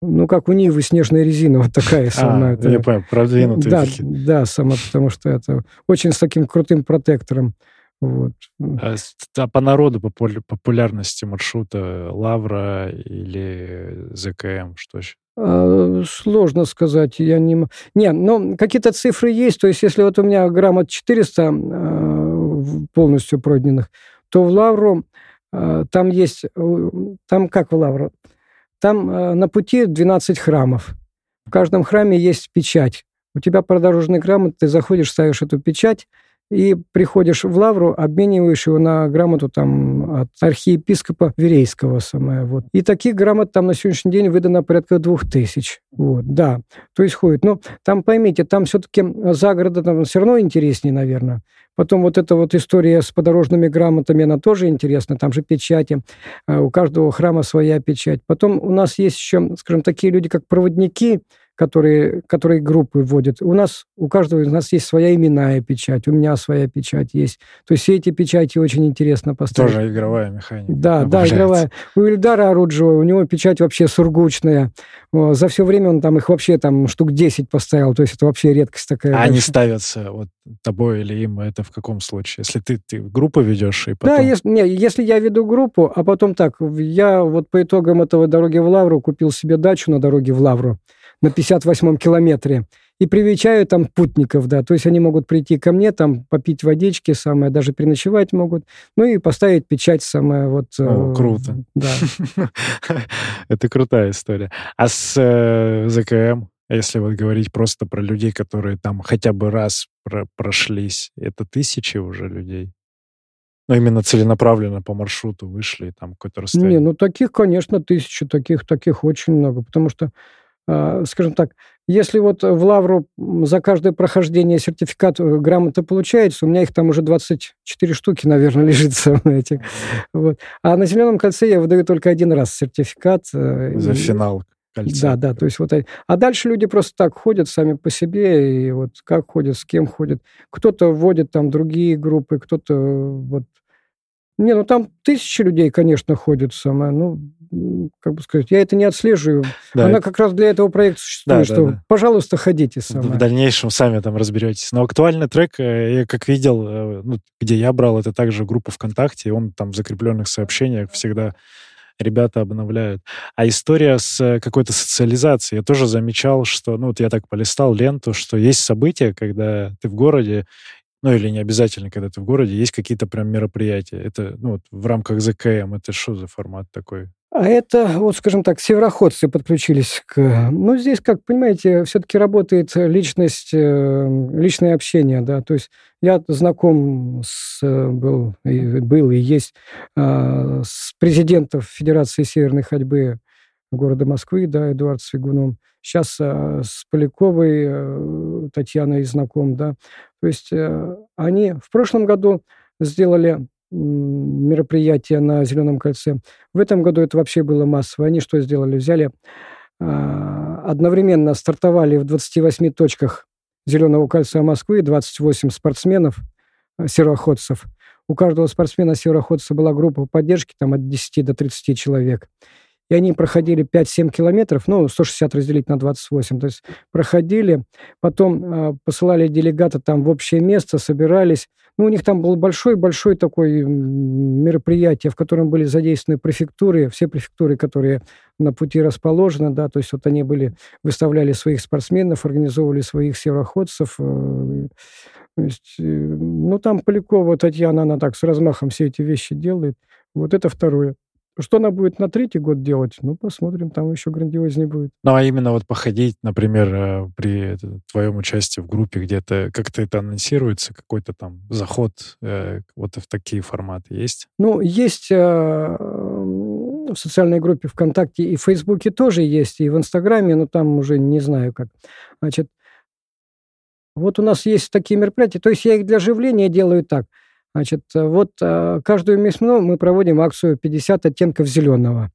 Ну, как у Нивы снежная резина, вот такая самая. А, я понял, продвинутые да, такие. Да, сама, потому что это очень с таким крутым протектором. Вот. А, а по народу, по популярности маршрута Лавра или ЗКМ, что еще? А, сложно сказать, я не... Не, но какие-то цифры есть, то есть если вот у меня грамот 400 а, полностью пройденных, то в Лавру а, там есть... Там как в Лавру? Там э, на пути 12 храмов. В каждом храме есть печать. У тебя продорожный грамот, ты заходишь, ставишь эту печать, и приходишь в Лавру, обмениваешь его на грамоту там от архиепископа Верейского самое. Вот. И таких грамот там на сегодняшний день выдано порядка двух тысяч. Вот, да, то есть ходит. Но там, поймите, там все-таки за городом там все равно интереснее, наверное. Потом вот эта вот история с подорожными грамотами, она тоже интересна. Там же печати. А, у каждого храма своя печать. Потом у нас есть еще, скажем, такие люди, как проводники, которые, которые группы вводят. У нас, у каждого из нас есть своя именная печать, у меня своя печать есть. То есть все эти печати очень интересно поставить. Тоже игровая механика. Да, да, игровая. У Ильдара Оруджева, у него печать вообще сургучная. За все время он там их вообще там штук 10 поставил, то есть это вообще редкость такая. А они ставятся вот тобой или им, это в каком случае? Если ты, ты группу ведешь и потом... Да, если, не, если я веду группу, а потом так, я вот по итогам этого дороги в Лавру купил себе дачу на дороге в Лавру на 58-м километре и привечаю там путников, да, то есть они могут прийти ко мне, там попить водички, самое, даже переночевать могут, ну и поставить печать самое вот... О, э, круто. Да. Это крутая история. А с э, ЗКМ, если вот говорить просто про людей, которые там хотя бы раз про прошлись, это тысячи уже людей? Ну, именно целенаправленно по маршруту вышли, там какое-то расстояние. Не, ну таких, конечно, тысячи, таких, таких очень много, потому что скажем так, если вот в Лавру за каждое прохождение сертификат э, грамота получается, у меня их там уже 24 штуки, наверное, лежит этих. Вот. А на Зеленом кольце я выдаю только один раз сертификат. Э, за финал кольца. Да, да, то есть вот... А дальше люди просто так ходят сами по себе, и вот как ходят, с кем ходят. Кто-то вводит там другие группы, кто-то вот Не, ну там тысячи людей, конечно, ходят самое. Ну, как бы сказать, я это не отслеживаю. Да. Она как раз для этого проекта существует, да, что, да, да. пожалуйста, ходите самое. В дальнейшем сами там разберетесь. Но актуальный трек, э, я как видел, э, ну, где я брал, это также группа ВКонтакте, и он там в закрепленных сообщениях всегда ребята обновляют. А история с э, какой-то социализацией. Я тоже замечал, что, ну, вот я так полистал ленту, что есть события, когда ты в городе, ну, или не обязательно, когда ты в городе, есть какие-то прям мероприятия. Это, ну, вот в рамках ЗКМ, это что за формат такой? А это, вот, скажем так, североходцы подключились к... Ну, здесь, как понимаете, все-таки работает личность, э, личное общение, да, то есть я знаком с, был, и, был и есть а, с президентом Федерации Северной ходьбы города Москвы, да, Эдуард Свигуном. Сейчас а, с Поляковой э, Татьяной знаком, да. То есть э, они в прошлом году сделали мероприятия на Зеленом кольце. В этом году это вообще было массово. Они что сделали? Взяли а, одновременно стартовали в 28 точках Зеленого кольца Москвы 28 спортсменов, а, сероходцев. У каждого спортсмена сероходца была группа поддержки там от 10 до 30 человек. И они проходили 5-7 километров, ну, 160 разделить на 28, то есть проходили, потом э, посылали делегата там в общее место, собирались. Ну, у них там был большой-большой такой мероприятие, в котором были задействованы префектуры, все префектуры, которые на пути расположены, да, то есть вот они были, выставляли своих спортсменов, организовывали своих североходцев, э, есть, э, ну, там Полякова Татьяна, она так с размахом все эти вещи делает. Вот это второе. Что она будет на третий год делать? Ну, посмотрим, там еще грандиознее будет. Ну, а именно вот походить, например, э, при твоем участии в группе где-то, как-то это анонсируется, какой-то там заход э, вот в такие форматы есть? Ну, есть э, в социальной группе ВКонтакте и в Фейсбуке тоже есть, и в Инстаграме, но там уже не знаю как. Значит, вот у нас есть такие мероприятия, то есть я их для оживления делаю так – Значит, э, вот э, каждую весну мы проводим акцию 50 оттенков зеленого.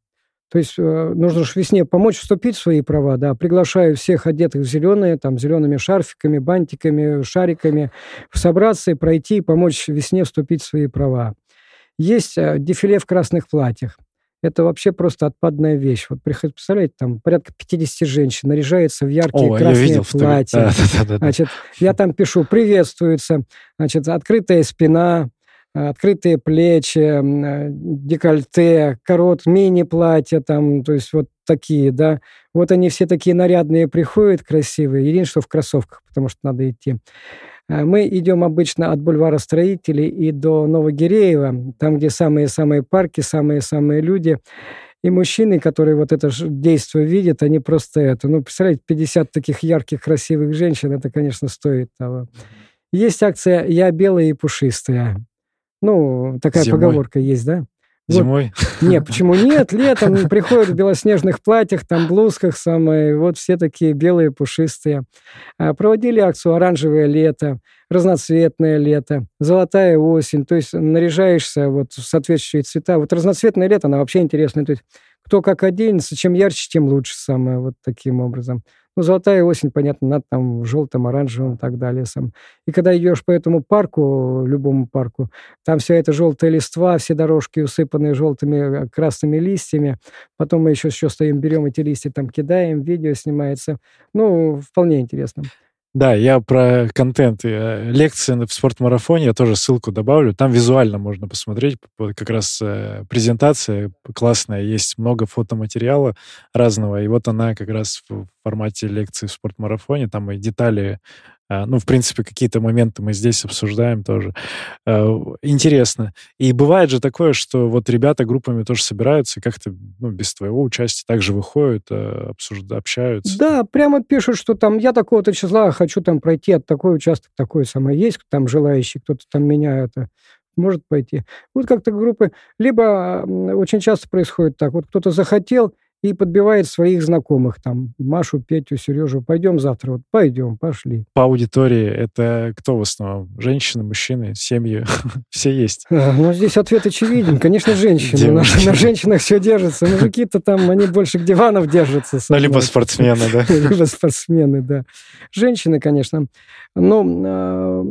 То есть э, нужно же весне помочь вступить в свои права, да. Приглашаю всех одетых в зеленые, там, зелеными шарфиками, бантиками, шариками, собраться и пройти, помочь весне вступить в свои права. Есть дефиле в красных платьях это вообще просто отпадная вещь. Вот представляете, там порядка 50 женщин наряжается в яркие О, красные видел, платья. Да, да, да, значит, я там пишу «приветствуется», значит, открытая спина, открытые плечи, декольте, корот, мини-платья там, то есть вот такие, да. Вот они все такие нарядные приходят, красивые. Единственное, что в кроссовках, потому что надо идти. Э, мы идем обычно от бульвара Строителей и до Новогиреева, там, где самые-самые парки, самые-самые люди. И мужчины, которые вот это действие видят, они просто это... Ну, представляете, 50 таких ярких, красивых женщин, это, конечно, стоит того. Есть акция «Я белая и пушистая». Ну, такая Зимой. поговорка есть, да? Зимой? Вот. Нет, почему нет? Летом приходят в белоснежных платьях, там блузках самые, вот все такие белые, пушистые. А, проводили акцию «Оранжевое лето», «Разноцветное лето», «Золотая осень», то есть наряжаешься вот в соответствующие цвета. Вот разноцветное лето, она вообще интересная, то есть кто как оденется, чем ярче, тем лучше самое, вот таким образом. Ну, золотая осень, понятно, надо там в желтом, оранжевом и так далее. Сам. И когда идешь по этому парку, любому парку, там вся эта желтая листва, все дорожки усыпанные желтыми, э, красными листьями. Потом мы еще, еще стоим, берем эти листья, там кидаем, видео снимается. Ну, вполне интересно. Да, я про контент. Э, лекции в спортмарафоне, я тоже ссылку добавлю. Там визуально можно посмотреть. Как раз э, презентация классная, есть много фотоматериала разного. И вот она как раз в формате лекции в спортмарафоне. Там и детали ну, в принципе, какие-то моменты мы здесь обсуждаем тоже. А, интересно. И бывает же такое, что вот ребята группами тоже собираются и как-то ну, без твоего участия также выходят, а, обсуждают, общаются. Да, прямо пишут, что там я такого-то числа хочу там пройти от такой участок, такой самое. Есть там желающий, кто-то там меня это может пойти. Вот как-то группы... Либо очень часто происходит так. Вот кто-то захотел, и подбивает своих знакомых, там, Машу, Петю, Сережу, пойдем завтра, вот пойдем, пошли. По аудитории это кто в основном? Женщины, мужчины, семьи? все есть? А, ну, здесь ответ очевиден. Конечно, женщины. На, на женщинах все держится. Мужики-то там, они больше к диванов держатся. Ну, либо спортсмены, да? либо спортсмены, да. Женщины, конечно. Но а,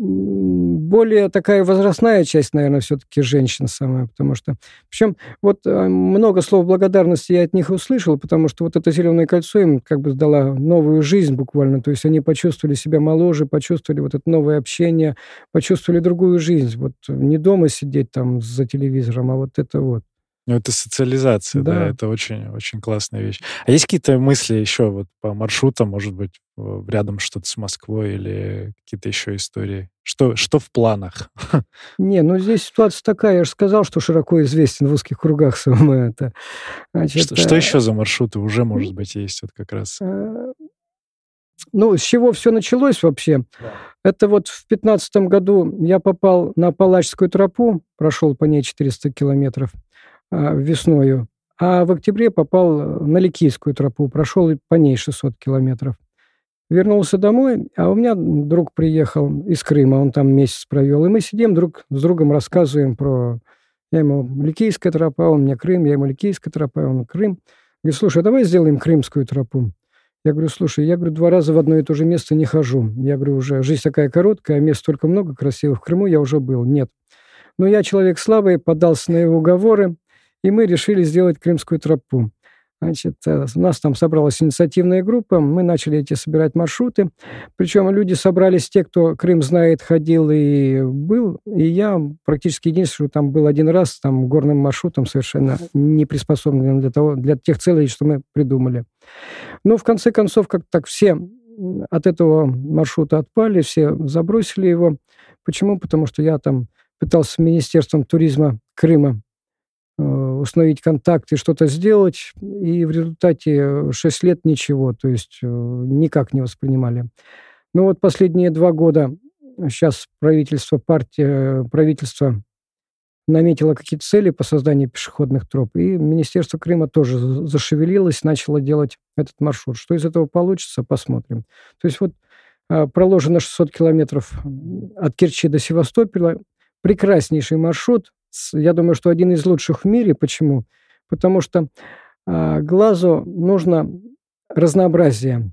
более такая возрастная часть, наверное, все-таки женщин самая, потому что... Причем вот э, много слов благодарности я от них услышал, потому что вот это «Зеленое кольцо» им как бы дала новую жизнь буквально, то есть они почувствовали себя моложе, почувствовали вот это новое общение, почувствовали другую жизнь, вот не дома сидеть там за телевизором, а вот это вот. Ну, это социализация, да. да, это очень, очень классная вещь. А есть какие-то мысли еще вот по маршрутам, может быть, рядом что-то с Москвой или какие-то еще истории? Что, что в планах? Не, ну здесь ситуация такая, я же сказал, что широко известен в узких кругах самое это. Значит, что, что э, еще за маршруты уже, может быть, есть вот как раз? Э, ну, с чего все началось вообще? Да. Это вот в 15 году я попал на Палачскую тропу, прошел по ней 400 километров. А, весною, а в октябре попал на Ликийскую тропу, прошел по ней 600 километров. Вернулся домой, а у меня друг приехал из Крыма, он там месяц провел, и мы сидим друг с другом рассказываем про... Я ему Ликийская тропа, он мне Крым, я ему Ликийская тропа, он Крым. Говорит, слушай, а давай сделаем Крымскую тропу. Я говорю, слушай, я говорю, два раза в одно и то же место не хожу. Я говорю, уже жизнь такая короткая, а мест столько много красивых. В Крыму я уже был. Нет. Но я человек слабый, поддался на его уговоры, и мы решили сделать Крымскую тропу. Значит, э, у нас там собралась инициативная группа, мы начали эти собирать маршруты. Причем люди собрались те, кто Крым знает, ходил и был. И я практически единственный, там был один раз, там горным маршрутом совершенно не приспособленным для, того, для тех целей, что мы придумали. Но в конце концов, как так все от этого маршрута отпали, все забросили его. Почему? Потому что я там пытался с Министерством туризма Крыма установить контакт и что-то сделать, и в результате 6 лет ничего, то есть э, никак не воспринимали. Ну вот последние два года сейчас правительство, партия, правительство наметило какие-то цели по созданию пешеходных троп, и Министерство Крыма тоже зашевелилось, начало делать этот маршрут. Что из этого получится, посмотрим. То есть вот э, проложено 600 километров от Керчи до Севастополя, прекраснейший маршрут, я думаю, что один из лучших в мире. Почему? Потому что э, глазу нужно разнообразие.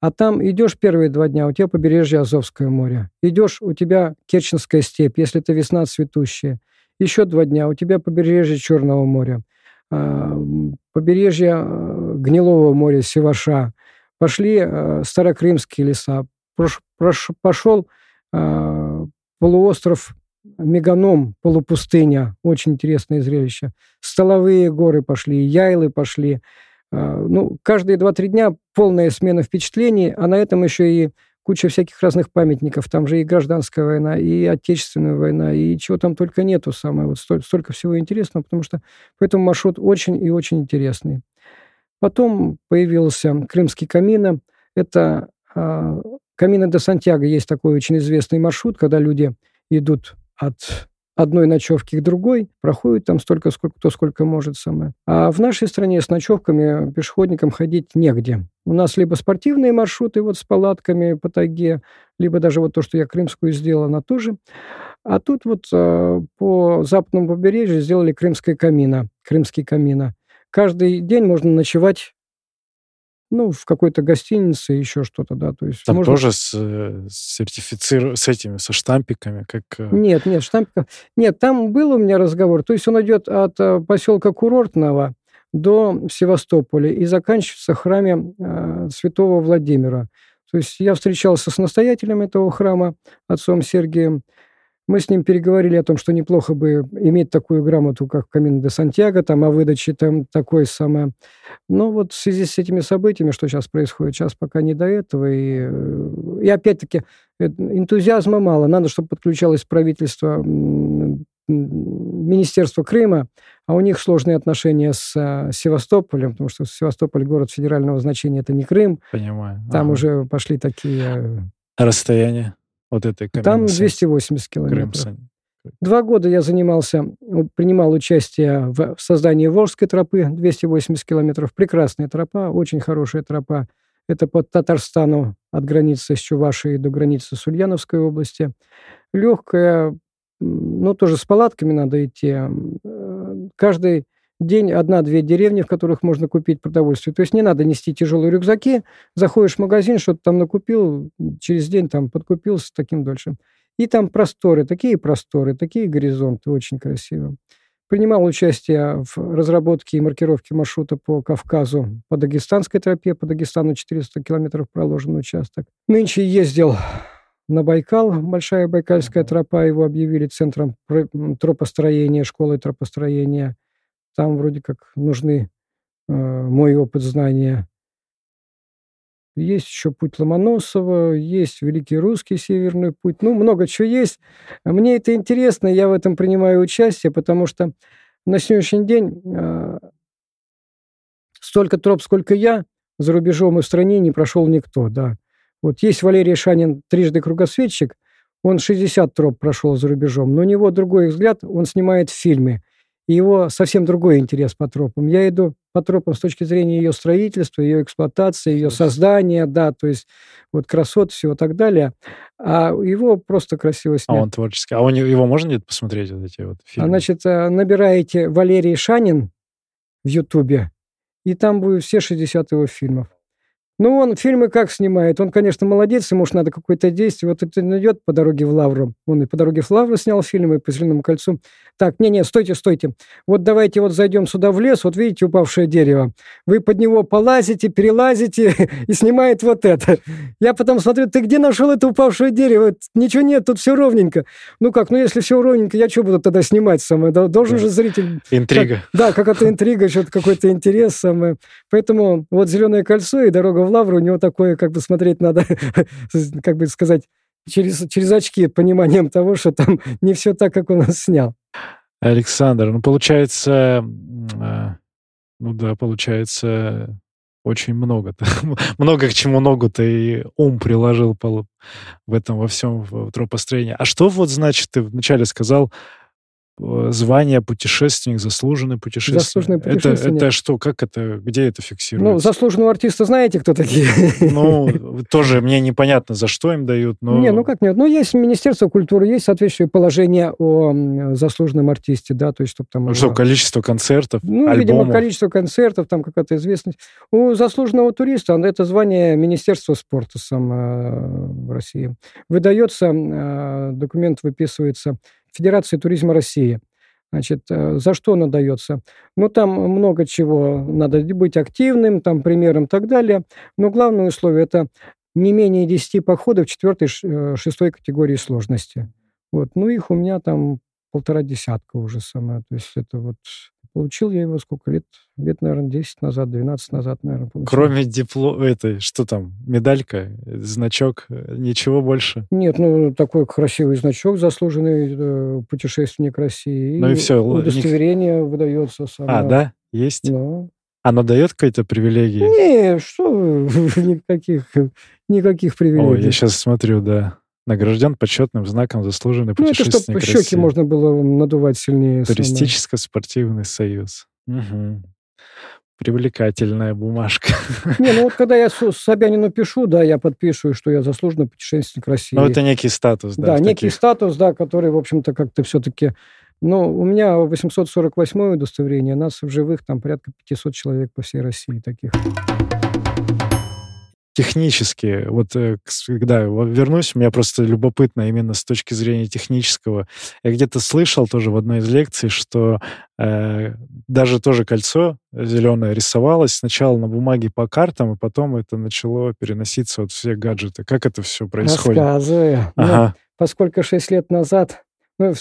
А там идешь первые два дня, у тебя побережье Азовское море. Идешь, у тебя Керченская степь, если это весна цветущая. Еще два дня, у тебя побережье Черного моря. Э, побережье э, Гнилого моря, Севаша. Пошли э, Старокрымские леса. Прош, прош, пошел полуостров Меганом, полупустыня, очень интересное зрелище. Столовые горы пошли, яйлы пошли. А, ну, каждые 2-3 дня полная смена впечатлений, а на этом еще и куча всяких разных памятников. Там же и гражданская война, и отечественная война, и чего там только нету самое. Вот столько, столько всего интересного, потому что поэтому маршрут очень и очень интересный. Потом появился Крымский камина. Это э, Камина де Сантьяго есть такой очень известный маршрут, когда люди идут от одной ночевки к другой, проходит там столько, сколько кто сколько может самое. А в нашей стране с ночевками пешеходникам ходить негде. У нас либо спортивные маршруты вот с палатками по тайге, либо даже вот то, что я крымскую сделала, она тоже. А тут вот э, по западному побережью сделали крымская камина, крымский камина. Каждый день можно ночевать ну, в какой-то гостинице, еще что-то, да, то есть... Там можно... тоже с, э, сертифицир... с этими, со штампиками, как... Э, нет, нет, штампиков... Нет, там был у меня разговор, то есть он идет от э, поселка Курортного до Севастополя и заканчивается в храме э, святого Владимира. То есть я встречался с настоятелем этого храма, отцом Сергием, мы с ним переговорили о том, что неплохо бы иметь такую грамоту, как Камин де Сантьяго, там, о выдаче там такой самое. Но вот в связи с этими событиями, что сейчас происходит, сейчас пока не до этого. И, и опять-таки энтузиазма мало. Надо, чтобы подключалось правительство Министерство Крыма, а у них сложные отношения с э, Севастополем, потому что Севастополь город федерального значения, это не Крым. Понимаю. Там ага. уже пошли такие... Расстояние вот этой Там 280 километров. Два года я занимался, принимал участие в создании Волжской тропы, 280 километров. Прекрасная тропа, очень хорошая тропа. Это по Татарстану от границы с Чувашией до границы с Ульяновской области. Легкая, ну, тоже с палатками надо идти. Каждый день одна-две деревни, в которых можно купить продовольствие. То есть не надо нести тяжелые рюкзаки, заходишь в магазин, что-то там накупил, через день там подкупился, таким дольше. И там просторы, такие просторы, такие горизонты, очень красиво. Принимал участие в разработке и маркировке маршрута по Кавказу, по Дагестанской тропе, по Дагестану 400 километров проложен участок. Нынче ездил на Байкал, Большая Байкальская тропа, его объявили центром тропостроения, школой тропостроения. Там вроде как нужны э, мой опыт знания. Есть еще путь Ломоносова, есть Великий Русский Северный путь. Ну, много чего есть. Мне это интересно, я в этом принимаю участие, потому что на сегодняшний день э, столько троп, сколько я, за рубежом и в стране не прошел никто, да. Вот есть Валерий Шанин, трижды кругосветчик, он 60 троп прошел за рубежом, но у него другой взгляд, он снимает фильмы, и его совсем другой интерес по тропам. Я иду по тропам с точки зрения ее строительства, ее эксплуатации, ее создания, да, то есть вот красот, всего так далее. А его просто красиво снять. А он творческий. А он, его можно где-то посмотреть, вот эти вот фильмы? А, значит, э, набираете Валерий Шанин в Ютубе, и там будут все 60 его фильмов. Ну, он фильмы как снимает? Он, конечно, молодец, ему уж надо какое-то действие. Вот это идет по дороге в Лавру. Он и по дороге в Лавру снял фильмы, и по Зеленому кольцу. Так, не-не, стойте, стойте. Вот давайте вот зайдем сюда в лес, вот видите упавшее дерево. Вы под него полазите, перелазите и снимает вот это. Я потом смотрю, ты где нашел это упавшее дерево? Ничего нет, тут все ровненько. Ну как, ну если все ровненько, я что буду тогда снимать самое? Должен же зритель... Интрига. Как, да, какая-то интрига, что-то какой-то интерес самое. Поэтому вот «Зеленое кольцо» и «Дорога в Лавру» у него такое, как бы смотреть надо, как бы сказать, через, через очки пониманием того, что там не все так, как он снял. Александр, ну, получается, а, ну да, получается, очень много. много к чему ногу ты ум приложил в этом во всем в тропостроении. А что вот значит, ты вначале сказал, Э, звание путешественник, заслуженный путешественник. Заслуженный путешественник. Это, это что, как это, где это фиксируется? Ну, заслуженного артиста знаете, кто такие? Ну, тоже мне непонятно, за что им дают, но... Не, ну как нет, ну есть Министерство культуры, есть соответствующее положение о заслуженном артисте, да, то есть чтобы там... Ну что, количество концертов, Ну, альбомов. видимо, количество концертов, там какая-то известность. У заслуженного туриста это звание Министерства спорта сам э, в России. Выдается, э, документ выписывается Федерации туризма России. Значит, э, за что она дается? Ну, там много чего. Надо быть активным, там, примером и так далее. Но главное условие – это не менее 10 походов четвертой, э, шестой категории сложности. Вот. Ну, их у меня там полтора десятка уже самое. То есть это вот Получил я его сколько лет? Лет, наверное, 10 назад, 12 назад, наверное, получил. Кроме диплома, это, что там, медалька, значок, ничего больше? Нет, ну, такой красивый значок, заслуженный э, путешественник России. Ну и, и все. Удостоверение Ник... выдается. Само. А, да? Есть? Да. Оно дает какие-то привилегии? Не, что никаких, никаких привилегий. Ой, я сейчас смотрю, да награжден почетным знаком заслуженный путешественник Ну, это чтобы щеки можно было надувать сильнее. Туристическо-спортивный союз. Угу. Привлекательная бумажка. Не, ну вот когда я Собянину пишу, да, я подпишу, что я заслуженный путешественник России. Ну, это некий статус, да? Да, некий таких... статус, да, который, в общем-то, как-то все-таки... Ну, у меня 848 удостоверение, нас в живых там порядка 500 человек по всей России таких технически, вот э, когда вернусь, у меня просто любопытно именно с точки зрения технического. Я где-то слышал тоже в одной из лекций, что э, даже тоже кольцо зеленое рисовалось сначала на бумаге по картам, и потом это начало переноситься вот все гаджеты. Как это все происходит? Рассказываю. Ну, ага. Ну, поскольку 6 лет назад, ну,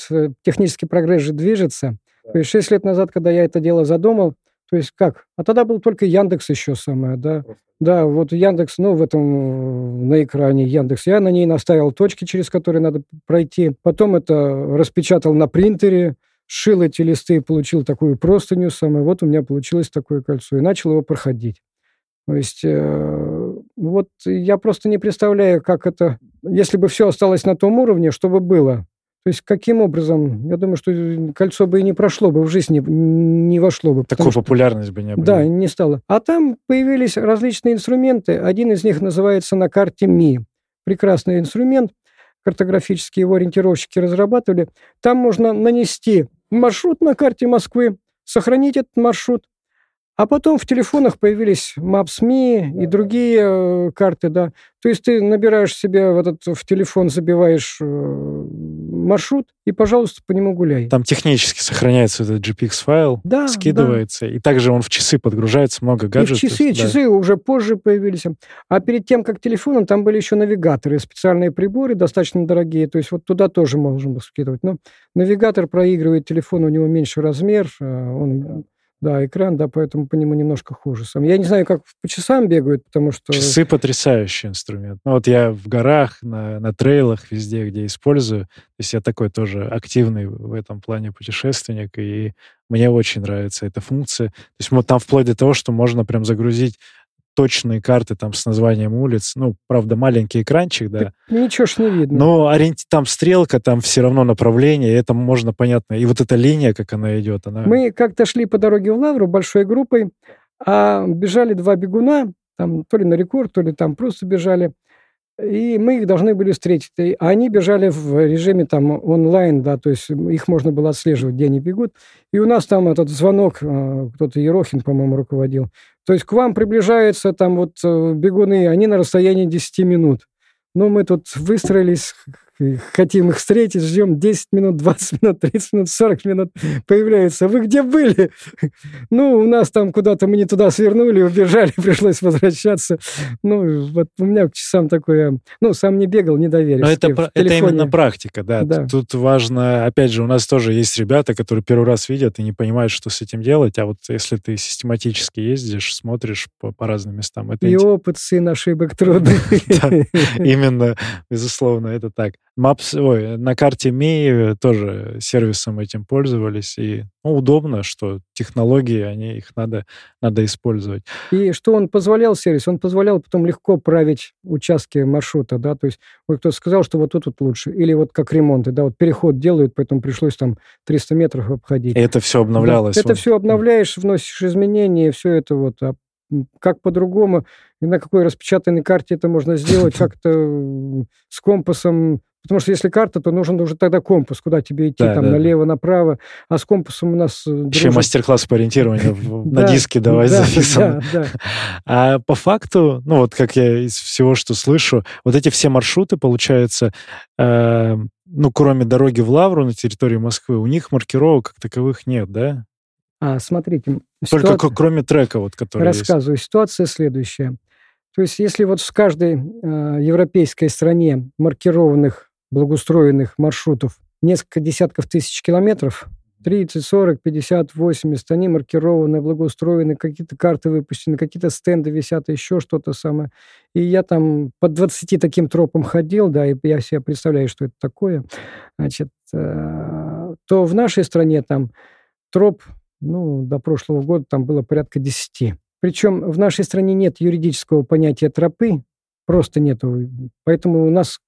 технический прогресс же движется, есть 6 лет назад, когда я это дело задумал, то есть как? А тогда был только Яндекс еще самое, да. Да, вот Яндекс, ну, в этом, на экране Яндекс. Я на ней наставил точки, через которые надо пройти. Потом это распечатал на принтере, шил эти листы, получил такую простыню самое. Вот у меня получилось такое кольцо. И начал его проходить. То есть, э, вот я просто не представляю, как это... Если бы все осталось на том уровне, что бы было. То есть каким образом? Я думаю, что кольцо бы и не прошло бы, в жизнь не, не вошло бы. Такую популярность бы не было. Да, не стало. А там появились различные инструменты. Один из них называется на карте МИ. Прекрасный инструмент. Картографические его ориентировщики разрабатывали. Там можно нанести маршрут на карте Москвы, сохранить этот маршрут, А потом в телефонах появились Maps.me и другие э, карты, да. То есть ты набираешь себе в этот в телефон, забиваешь э, маршрут и, пожалуйста, по нему гуляй. Там технически сохраняется этот GPX-файл, Да, скидывается, и также он в часы подгружается, много И в гаджетов. часы, да. часы уже позже появились. А перед тем, как телефоном, там были еще навигаторы, специальные приборы, достаточно дорогие. То есть вот туда тоже можно было скидывать. Но навигатор проигрывает телефон, у него меньше размер, а он, да, экран, да, поэтому по нему немножко хуже. Сам. Я не знаю, как по часам бегают, потому что... Часы потрясающий инструмент. Ну, вот я в горах, на, на трейлах, везде, где использую. То есть я такой тоже активный в этом плане путешественник, и мне очень нравится эта функция. То есть вот там вплоть до того, что можно прям загрузить точные карты там с названием улиц. Ну, правда, маленький экранчик, да. Ничего ж не видно. Но ориенти... там стрелка, там все равно направление, и это можно понятно. И вот эта линия, как она идет, она... Мы как-то шли по дороге в Лавру большой группой, а бежали два бегуна, там то ли на рекорд, то ли там просто бежали. И мы их должны были встретить. И они бежали в режиме там онлайн, да, то есть их можно было отслеживать, где они бегут. И у нас там этот звонок, э, кто-то Ерохин, по-моему, руководил. То есть к вам приближаются там вот э, бегуны, они на расстоянии 10 минут. Ну, мы тут выстроились, хотим их встретить, ждем 10 минут, 20 минут, 30 минут, 40 минут. Появляются, вы где были? Ну, у нас там куда-то мы не туда свернули, убежали, пришлось возвращаться. Ну, вот у меня к часам такое... Ну, сам не бегал, не доверишь. Но это, это именно практика, да. Да. Тут важно, опять же, у нас тоже есть ребята, которые первый раз видят и не понимают, что с этим делать, а вот если ты систематически ездишь, смотришь по, по разным местам, это И инте- опыт, сын ошибок трудный. Именно, безусловно, это так. Maps, ой, на карте Ми тоже сервисом этим пользовались, и ну, удобно, что технологии, они, их надо, надо использовать. И что он позволял сервис? Он позволял потом легко править участки маршрута, да, то есть вот кто сказал, что вот тут вот лучше, или вот как ремонты, да, вот переход делают, поэтому пришлось там 300 метров обходить. И это все обновлялось. Да, это все обновляешь, вносишь изменения, все это вот. А как по-другому, на какой распечатанной карте это можно сделать, как-то с компасом. Потому что если карта, то нужен уже тогда компас, куда тебе идти, Да, там да, да. налево, направо. А с компасом у нас... э, Еще мастер-класс по ориентированию на Да, диске давай да. Да, да. А по факту, ну вот как я из всего, что слышу, вот эти все маршруты, получается, э, ну, кроме дороги в Лавру на территории Москвы, у них маркировок как таковых нет, да? А, смотрите, Только ситуация- кроме трека, вот, который есть. Рассказываю. Ситуация следующая. То есть, если вот в каждой э, европейской стране маркированных, благоустроенных маршрутов несколько десятков тысяч километров, 30, 40, 50, 80, они маркированы, благоустроены, какие-то карты выпущены, какие-то стенды висят, еще что-то самое. И я там по 20 таким тропам ходил, да, и я себе представляю, что это такое, значит, э, то в нашей стране там троп, ну, до прошлого года там было порядка 10. Причем в нашей стране нет юридического понятия тропы, просто нету. Поэтому у нас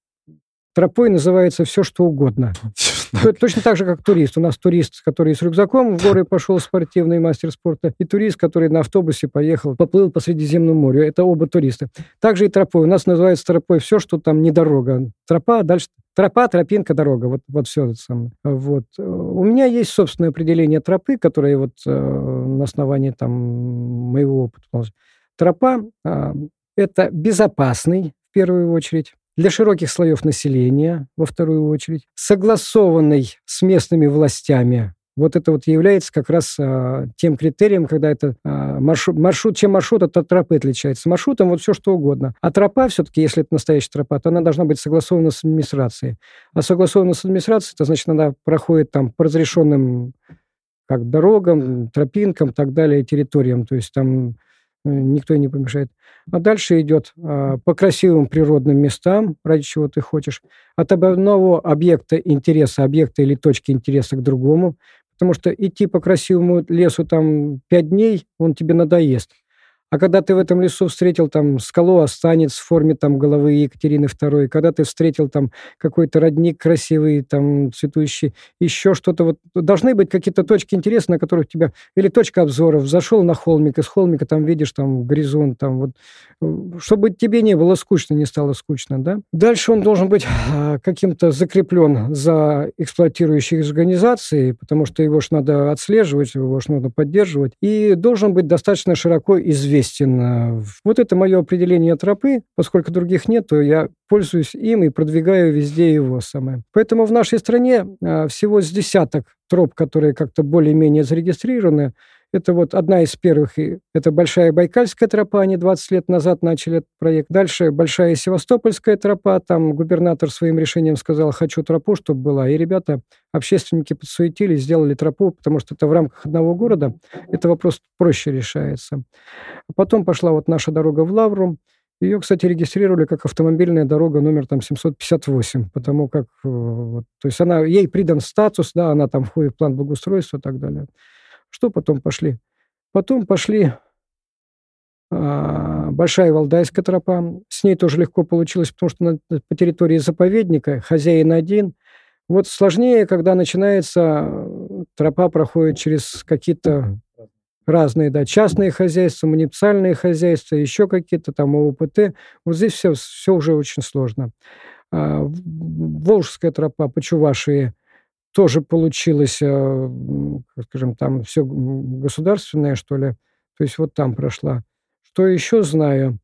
тропой называется все, что угодно. То- Точно так же, как турист. У нас турист, который с рюкзаком в горы пошел, спортивный мастер спорта, и турист, который на автобусе поехал, поплыл по Средиземному морю. Это оба туристы. Также и тропой. У нас называется тропой все, что там не дорога. Тропа, а дальше тропа, тропинка, дорога. Вот, вот все это самое. Вот. Э, У меня есть собственное определение тропы, которое вот э, на основании там моего опыта. Тропа а, это безопасный, в первую очередь, для широких слоев населения, во вторую очередь, согласованный с местными властями. Вот это вот является как раз а, тем критерием, когда это а, маршрут, маршрут, чем маршрут от тропы отличается. Маршрутом вот все что угодно. А тропа все-таки, если это настоящая тропа, то она должна быть согласована с администрацией. А согласована с администрацией, это значит, она проходит там по разрешенным как дорогам, тропинкам и так далее, территориям. То есть там никто и не помешает. А дальше идет а, по красивым природным местам, ради чего ты хочешь, от одного объекта интереса, объекта или точки интереса к другому, потому что идти по красивому лесу там пять дней, он тебе надоест. А когда ты в этом лесу встретил там скалу останец в форме там головы Екатерины II, когда ты встретил там какой-то родник красивый, там цветущий, еще что-то, вот должны быть какие-то точки интереса, на которых тебя, или точка обзоров, зашел на холмик, из холмика там видишь там горизонт, там вот, чтобы тебе не было скучно, не стало скучно, да. Дальше он должен быть а, каким-то закреплен за эксплуатирующей организацией, потому что его ж надо отслеживать, его ж нужно поддерживать, и должен быть достаточно широко известен известен. Вот это мое определение тропы. Поскольку других нет, то я пользуюсь им и продвигаю везде его самое. Поэтому в нашей стране а, всего с десяток троп, которые как-то более-менее зарегистрированы. Это вот одна из первых, это Большая Байкальская тропа, они 20 лет назад начали этот проект. Дальше Большая Севастопольская тропа, там губернатор своим решением сказал, хочу тропу, чтобы была. И ребята, общественники подсуетились, сделали тропу, потому что это в рамках одного города, это вопрос проще решается. Потом пошла вот наша дорога в Лавру, ее, кстати, регистрировали как автомобильная дорога номер там 758, потому как, э, вот, то есть она, ей придан статус, да, она там входит в план благоустройства и так далее. Что потом пошли? Потом пошли а, Большая Валдайская тропа. С ней тоже легко получилось, потому что на, по территории заповедника хозяин один. Вот сложнее, когда начинается, тропа проходит через какие-то разные, да, частные хозяйства, муниципальные хозяйства, еще какие-то там ОУПТ. Вот здесь все, все уже очень сложно. А, Волжская тропа по Чувашии тоже получилось, э, скажем, там все государственное, что ли. То есть вот там прошла. Что еще знаю?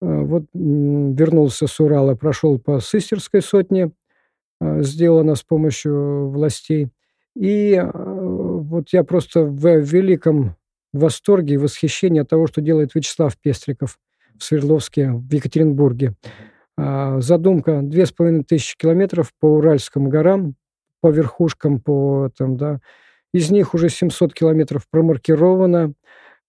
Э, вот вернулся с Урала, прошел по Сыстерской сотне, э, сделано с помощью властей. И вот я просто в великом восторге и восхищении от того, что делает Вячеслав Пестриков в Свердловске, в Екатеринбурге. А, задумка тысячи километров по Уральским горам, по верхушкам, по там, да. Из них уже 700 километров промаркировано.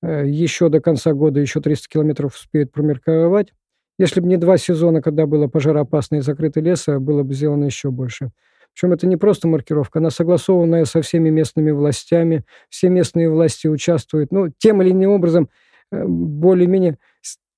Э, еще до конца года еще 300 километров успеют промаркировать. Если бы не два сезона, когда было пожароопасный и закрытый лес, было бы сделано еще больше. Причем это не просто маркировка, она согласованная со всеми местными властями. Все местные власти участвуют. Ну, тем или иным образом, э, более-менее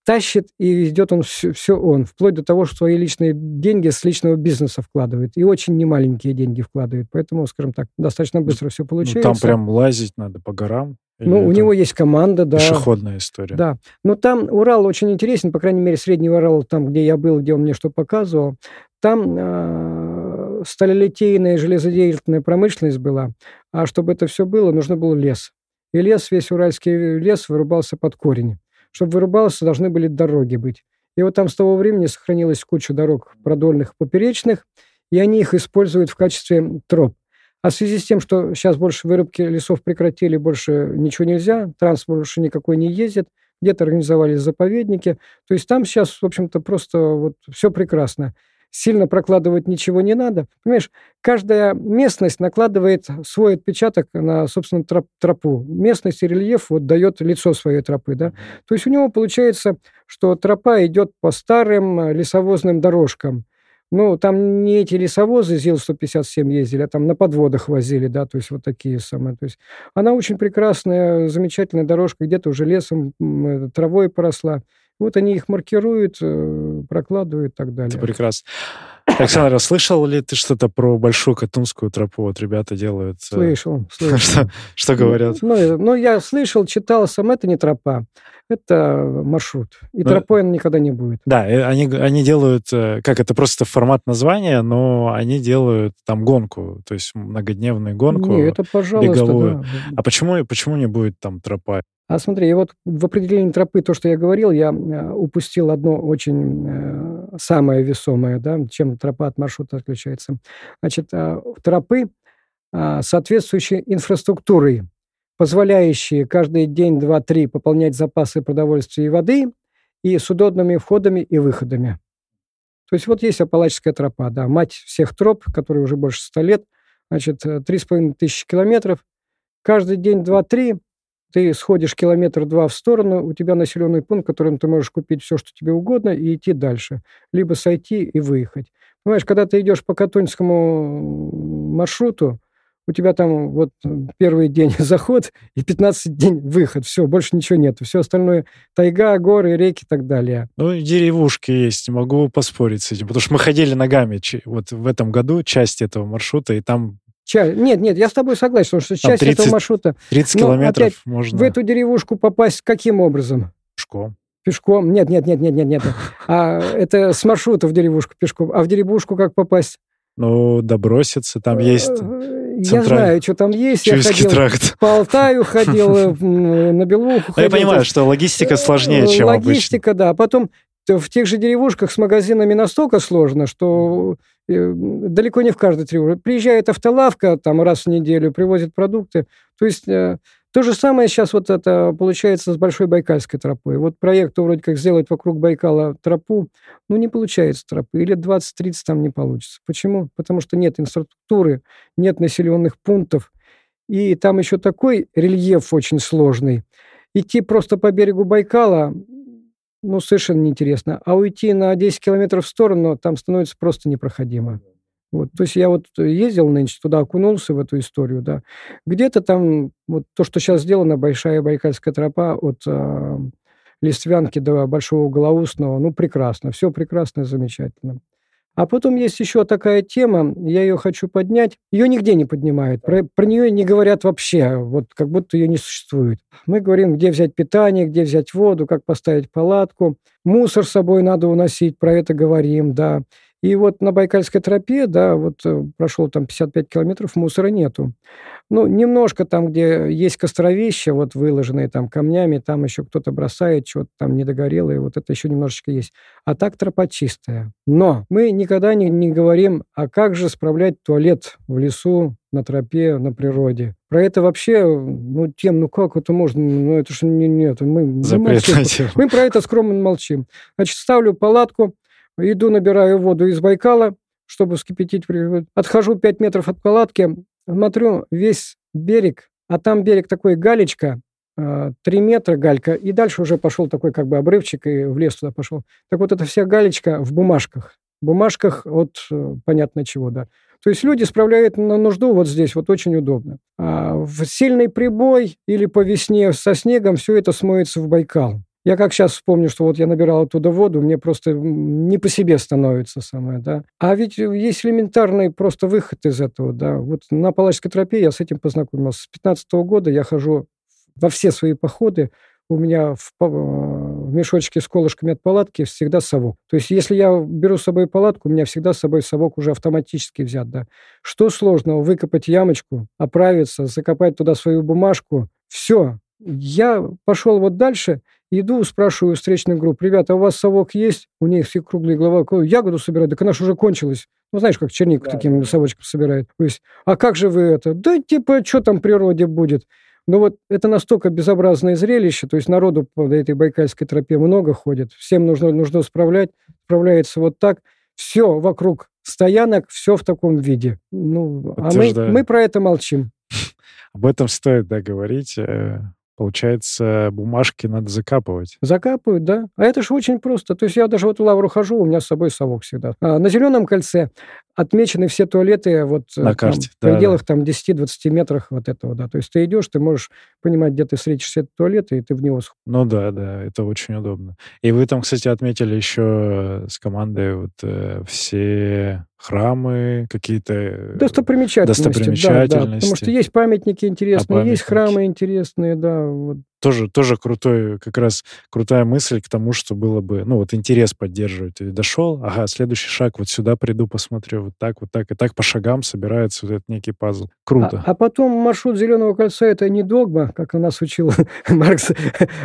тащит и ведет он все, все он, вплоть до того, что свои личные деньги с личного бизнеса вкладывает. И очень немаленькие деньги вкладывает. Поэтому, скажем так, достаточно быстро все получается. Ну, там прям лазить надо по горам. Ну, у него есть команда, да. Пешеходная история. Да. Но там Урал очень интересен, по крайней мере, Средний Урал, там, где я был, где он мне что показывал, там э, сталелитейная железодеятельная промышленность была. А чтобы это все было, нужно был лес. И лес, весь уральский лес вырубался под корень. Чтобы вырубался, должны были дороги быть. И вот там с того времени сохранилась куча дорог продольных, поперечных, и они их используют в качестве троп. А в связи с тем, что сейчас больше вырубки лесов прекратили, больше ничего нельзя, транспорт больше никакой не ездит, где-то организовались заповедники. То есть там сейчас, в общем-то, просто вот все прекрасно сильно прокладывать ничего не надо. Понимаешь, каждая местность накладывает свой отпечаток на, собственно, троп, тропу. Местность и рельеф вот дает лицо своей тропы, да. То есть у него получается, что тропа идет по старым э, лесовозным дорожкам. Ну, там не эти лесовозы ЗИЛ-157 ездили, а там на подводах возили, да, то есть вот такие самые. То есть она очень прекрасная, замечательная дорожка, где-то уже лесом, травой поросла. Вот они их маркируют, э, прокладывают и так далее. Это прекрасно. Александр, слышал ли ты что-то про Большую Катунскую тропу? Вот ребята делают... Э, слышал, слышал. что, что говорят? Ну, ну, ну, я слышал, читал сам, это не тропа, это маршрут. И ну, тропой он никогда не будет. Да, они, они делают, э, как это просто формат названия, но они делают там гонку, то есть многодневную гонку. Не, это пожалуйста, беговую. Да. А почему, почему не будет там тропа? А смотри, и вот в определении тропы, то, что я говорил, я э, упустил одно очень э, самое весомое, да, чем тропа от маршрута отличается. Значит, э, тропы, соответствующие инфраструктурой, позволяющие каждый день, два, три пополнять запасы продовольствия и воды, и с удобными входами и выходами. То есть вот есть Апалачская тропа, да, мать всех троп, которые уже больше ста лет, значит, три с половиной тысячи километров. Каждый день два-три ты сходишь километр-два в сторону, у тебя населенный пункт, в котором ты можешь купить все, что тебе угодно, и идти дальше. Либо сойти и выехать. Понимаешь, когда ты идешь по Катунскому маршруту, у тебя там вот первый день заход и 15 день выход. Все, больше ничего нет. Все остальное тайга, горы, реки и так далее. Ну, деревушки есть, могу поспорить с этим. Потому что мы ходили ногами вот в этом году, часть этого маршрута, и там Ча... Нет, нет, я с тобой согласен, что часть 30, этого маршрута... 30 километров опять, можно... В эту деревушку попасть каким образом? Пешком. Пешком? Нет, нет, нет, нет, нет, нет. А это с маршрута в деревушку пешком. А в деревушку как попасть? Ну, доброситься, там есть я знаю, что там есть. Чуйский я ходил тракт. по Алтаю, ходил э, на Белуху. Ну, я понимаю, что логистика сложнее, чем Логистика, обычно. да. Потом в тех же деревушках с магазинами настолько сложно, что э, далеко не в каждой деревушке. Приезжает автолавка там раз в неделю, привозит продукты. То есть э, то же самое сейчас вот это получается с Большой Байкальской тропой. Вот проект вроде как сделать вокруг Байкала тропу, ну не получается тропы. Или 20-30 там не получится. Почему? Потому что нет инфраструктуры, нет населенных пунктов. И там еще такой рельеф очень сложный. Идти просто по берегу Байкала, ну, совершенно неинтересно. А уйти на 10 километров в сторону, там становится просто непроходимо. Вот, то есть я вот ездил нынче туда, окунулся в эту историю, да. Где-то там вот то, что сейчас сделано, большая Байкальская тропа от э, Листвянки до Большого Голоусного, ну, прекрасно, все прекрасно, замечательно. А потом есть еще такая тема, я ее хочу поднять. Ее нигде не поднимают, про, про нее не говорят вообще, вот как будто ее не существует. Мы говорим, где взять питание, где взять воду, как поставить палатку. Мусор с собой надо уносить, про это говорим, да. И вот на Байкальской тропе, да, вот э, прошел там 55 километров, мусора нету. Ну, немножко там, где есть костровища, вот выложенные там камнями, там еще кто-то бросает, что-то там не догорело, и вот это еще немножечко есть. А так тропа чистая. Но мы никогда не, не говорим, а как же справлять туалет в лесу, на тропе, на природе. Про это вообще, ну, тем, ну как это можно, ну это же не, нет, мы, мы, молчим. мы про это скромно молчим. Значит, ставлю палатку, Иду, набираю воду из Байкала, чтобы вскипятить. Отхожу 5 метров от палатки, смотрю весь берег, а там берег такой галечка, 3 а, метра галька, и дальше уже пошел такой как бы обрывчик, и в лес туда пошел. Так вот, эта вся галечка в бумажках. В бумажках от э, понятно чего, да. То есть люди справляют на нужду вот здесь, вот очень удобно. А в сильный прибой или по весне со снегом все это смоется в Байкал. Я как сейчас вспомню, что вот я набирал оттуда воду, мне просто не по себе становится самое, да. А ведь есть элементарный просто выход из этого, да. Вот на Палачской тропе я с этим познакомился. С 15 -го года я хожу во все свои походы, у меня в, в мешочке с колышками от палатки всегда совок. То есть, если я беру с собой палатку, у меня всегда с собой совок уже автоматически взят, да. Что сложного? Выкопать ямочку, оправиться, закопать туда свою бумажку. Все. Я пошел вот дальше, Иду, спрашиваю встречных групп, ребята, а у вас совок есть? У них все круглые голова, ягоду собирают, так она же уже кончилась. Ну, знаешь, как чернику да, таким да. совочком собирает. То есть, а как же вы это? Да, типа, что там в природе будет? Но вот это настолько безобразное зрелище, то есть народу по этой Байкальской тропе много ходит, всем нужно, нужно справлять, справляется вот так, все вокруг стоянок, все в таком виде. Ну, а мы, мы про это молчим. Об этом стоит, да, говорить. Э, Получается, бумажки надо закапывать. Закапывают, да. А это же очень просто. То есть я даже вот в лавру хожу, у меня с собой совок всегда. А на зеленом кольце отмечены все туалеты вот на там, карте, в пределах да. там 10-20 метрах вот этого, да. То есть ты идешь, ты можешь понимать, где ты встретишься этот туалет, и ты в него Ну да, да, это очень удобно. И вы там, кстати, отметили еще с командой вот э, все храмы, какие-то э, достопримечательности. достопримечательности. Да, да, потому что есть памятники интересные, а есть храмы интересные, да. Вот тоже, тоже крутой, как раз крутая мысль к тому, что было бы, ну, вот интерес поддерживать. Ты дошел, ага, следующий шаг, вот сюда приду, посмотрю, вот так, вот так, и так по шагам собирается вот этот некий пазл. Круто. А, а потом маршрут Зеленого кольца — это не догма, как у нас учил Маркс,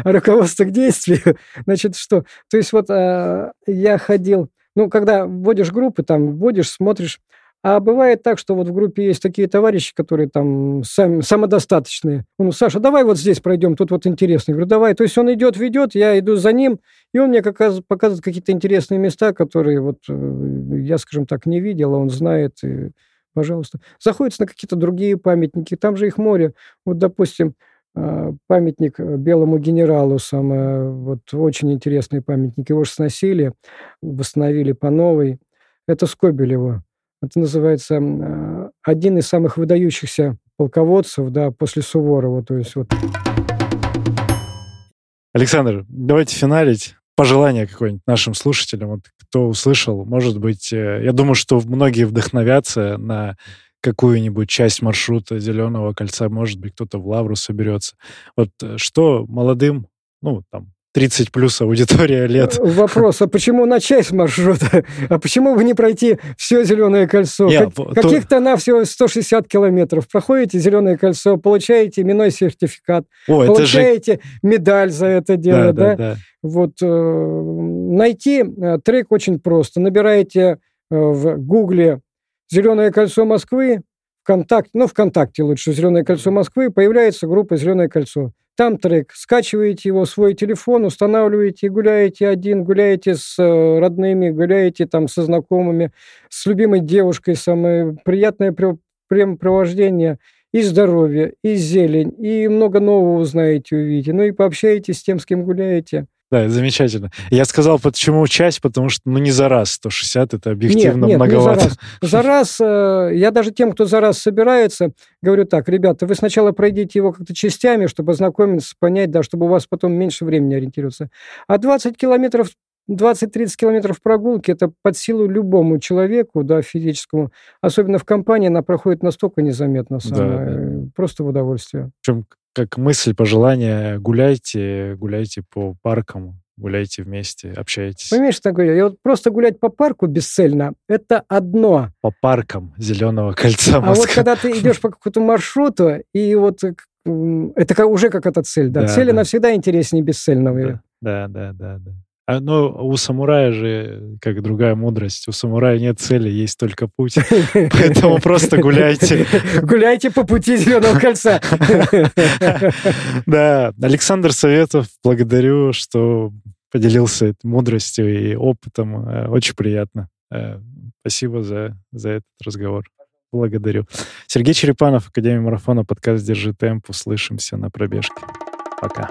а руководство к действию. Значит, что? То есть вот а, я ходил, ну, когда вводишь группы, там, вводишь, смотришь, а бывает так, что вот в группе есть такие товарищи, которые там сами, самодостаточные. Он, Саша, давай вот здесь пройдем, тут вот интересно. Я говорю, давай. То есть он идет, ведет, я иду за ним, и он мне как раз показывает какие-то интересные места, которые вот э, я, скажем так, не видел, а он знает. И, пожалуйста. Заходится на какие-то другие памятники, там же их море. Вот, допустим, памятник белому генералу, самое, вот очень интересный памятник. Его же сносили, восстановили по новой. Это Скобелева. Это называется один из самых выдающихся полководцев, да, после Суворова. То есть вот. Александр, давайте финалить. Пожелание какое-нибудь нашим слушателям, вот, кто услышал, может быть, э, я думаю, что многие вдохновятся на какую-нибудь часть маршрута Зеленого кольца, может быть, кто-то в Лавру соберется. Вот э, что молодым, ну, там, 30 плюс аудитория лет. Э, вопрос, а почему на часть маршрута? А почему бы не пройти все Зеленое кольцо? Я, как, то... Каких-то на всего 160 километров. Проходите Зеленое кольцо, получаете именной сертификат, О, получаете же... медаль за это дело. Да, да, да? да. Вот, э, найти э, трек очень просто. Набираете в Гугле «Зеленое кольцо Москвы», ВКонтакте, ну, ВКонтакте лучше «Зеленое кольцо Москвы», появляется группа «Зеленое кольцо». Там трек. Скачиваете его в свой телефон, устанавливаете, гуляете один, гуляете с э, родными, гуляете там со знакомыми, с любимой девушкой. Самое приятное времяпровождение и здоровье, и зелень, и много нового узнаете, увидите. Ну и пообщаетесь с тем, с кем гуляете. Да, замечательно. Я сказал, почему часть, потому что, ну, не за раз 160, это объективно нет, нет, многовато. Не за раз. За раз, э, я даже тем, кто за раз собирается, говорю так, ребята, вы сначала пройдите его как-то частями, чтобы ознакомиться, понять, да, чтобы у вас потом меньше времени ориентироваться. А 20 километров 20-30 километров прогулки – это под силу любому человеку, да, физическому. Особенно в компании она проходит настолько незаметно, самое, да, да. просто в удовольствие. Причем как мысль, пожелание, гуляйте, гуляйте по паркам, гуляйте вместе, общайтесь. Понимаешь, такое, я вот просто гулять по парку бесцельно, это одно. По паркам Зеленого кольца Москвы. А вот когда ты идешь по какому-то маршруту, и вот это уже как эта цель, да, да цель, да. она всегда интереснее бесцельного. Да, да, да, да. А, ну, у самурая же, как другая мудрость, у самурая нет цели, есть только путь. Поэтому просто гуляйте. Гуляйте по пути Зеленого кольца. Да, Александр Советов, благодарю, что поделился мудростью и опытом. Э, очень приятно. Э, спасибо за, за этот разговор. Благодарю. Сергей Черепанов, Академия марафона, подкаст «Держи темп». Услышимся на пробежке. Пока.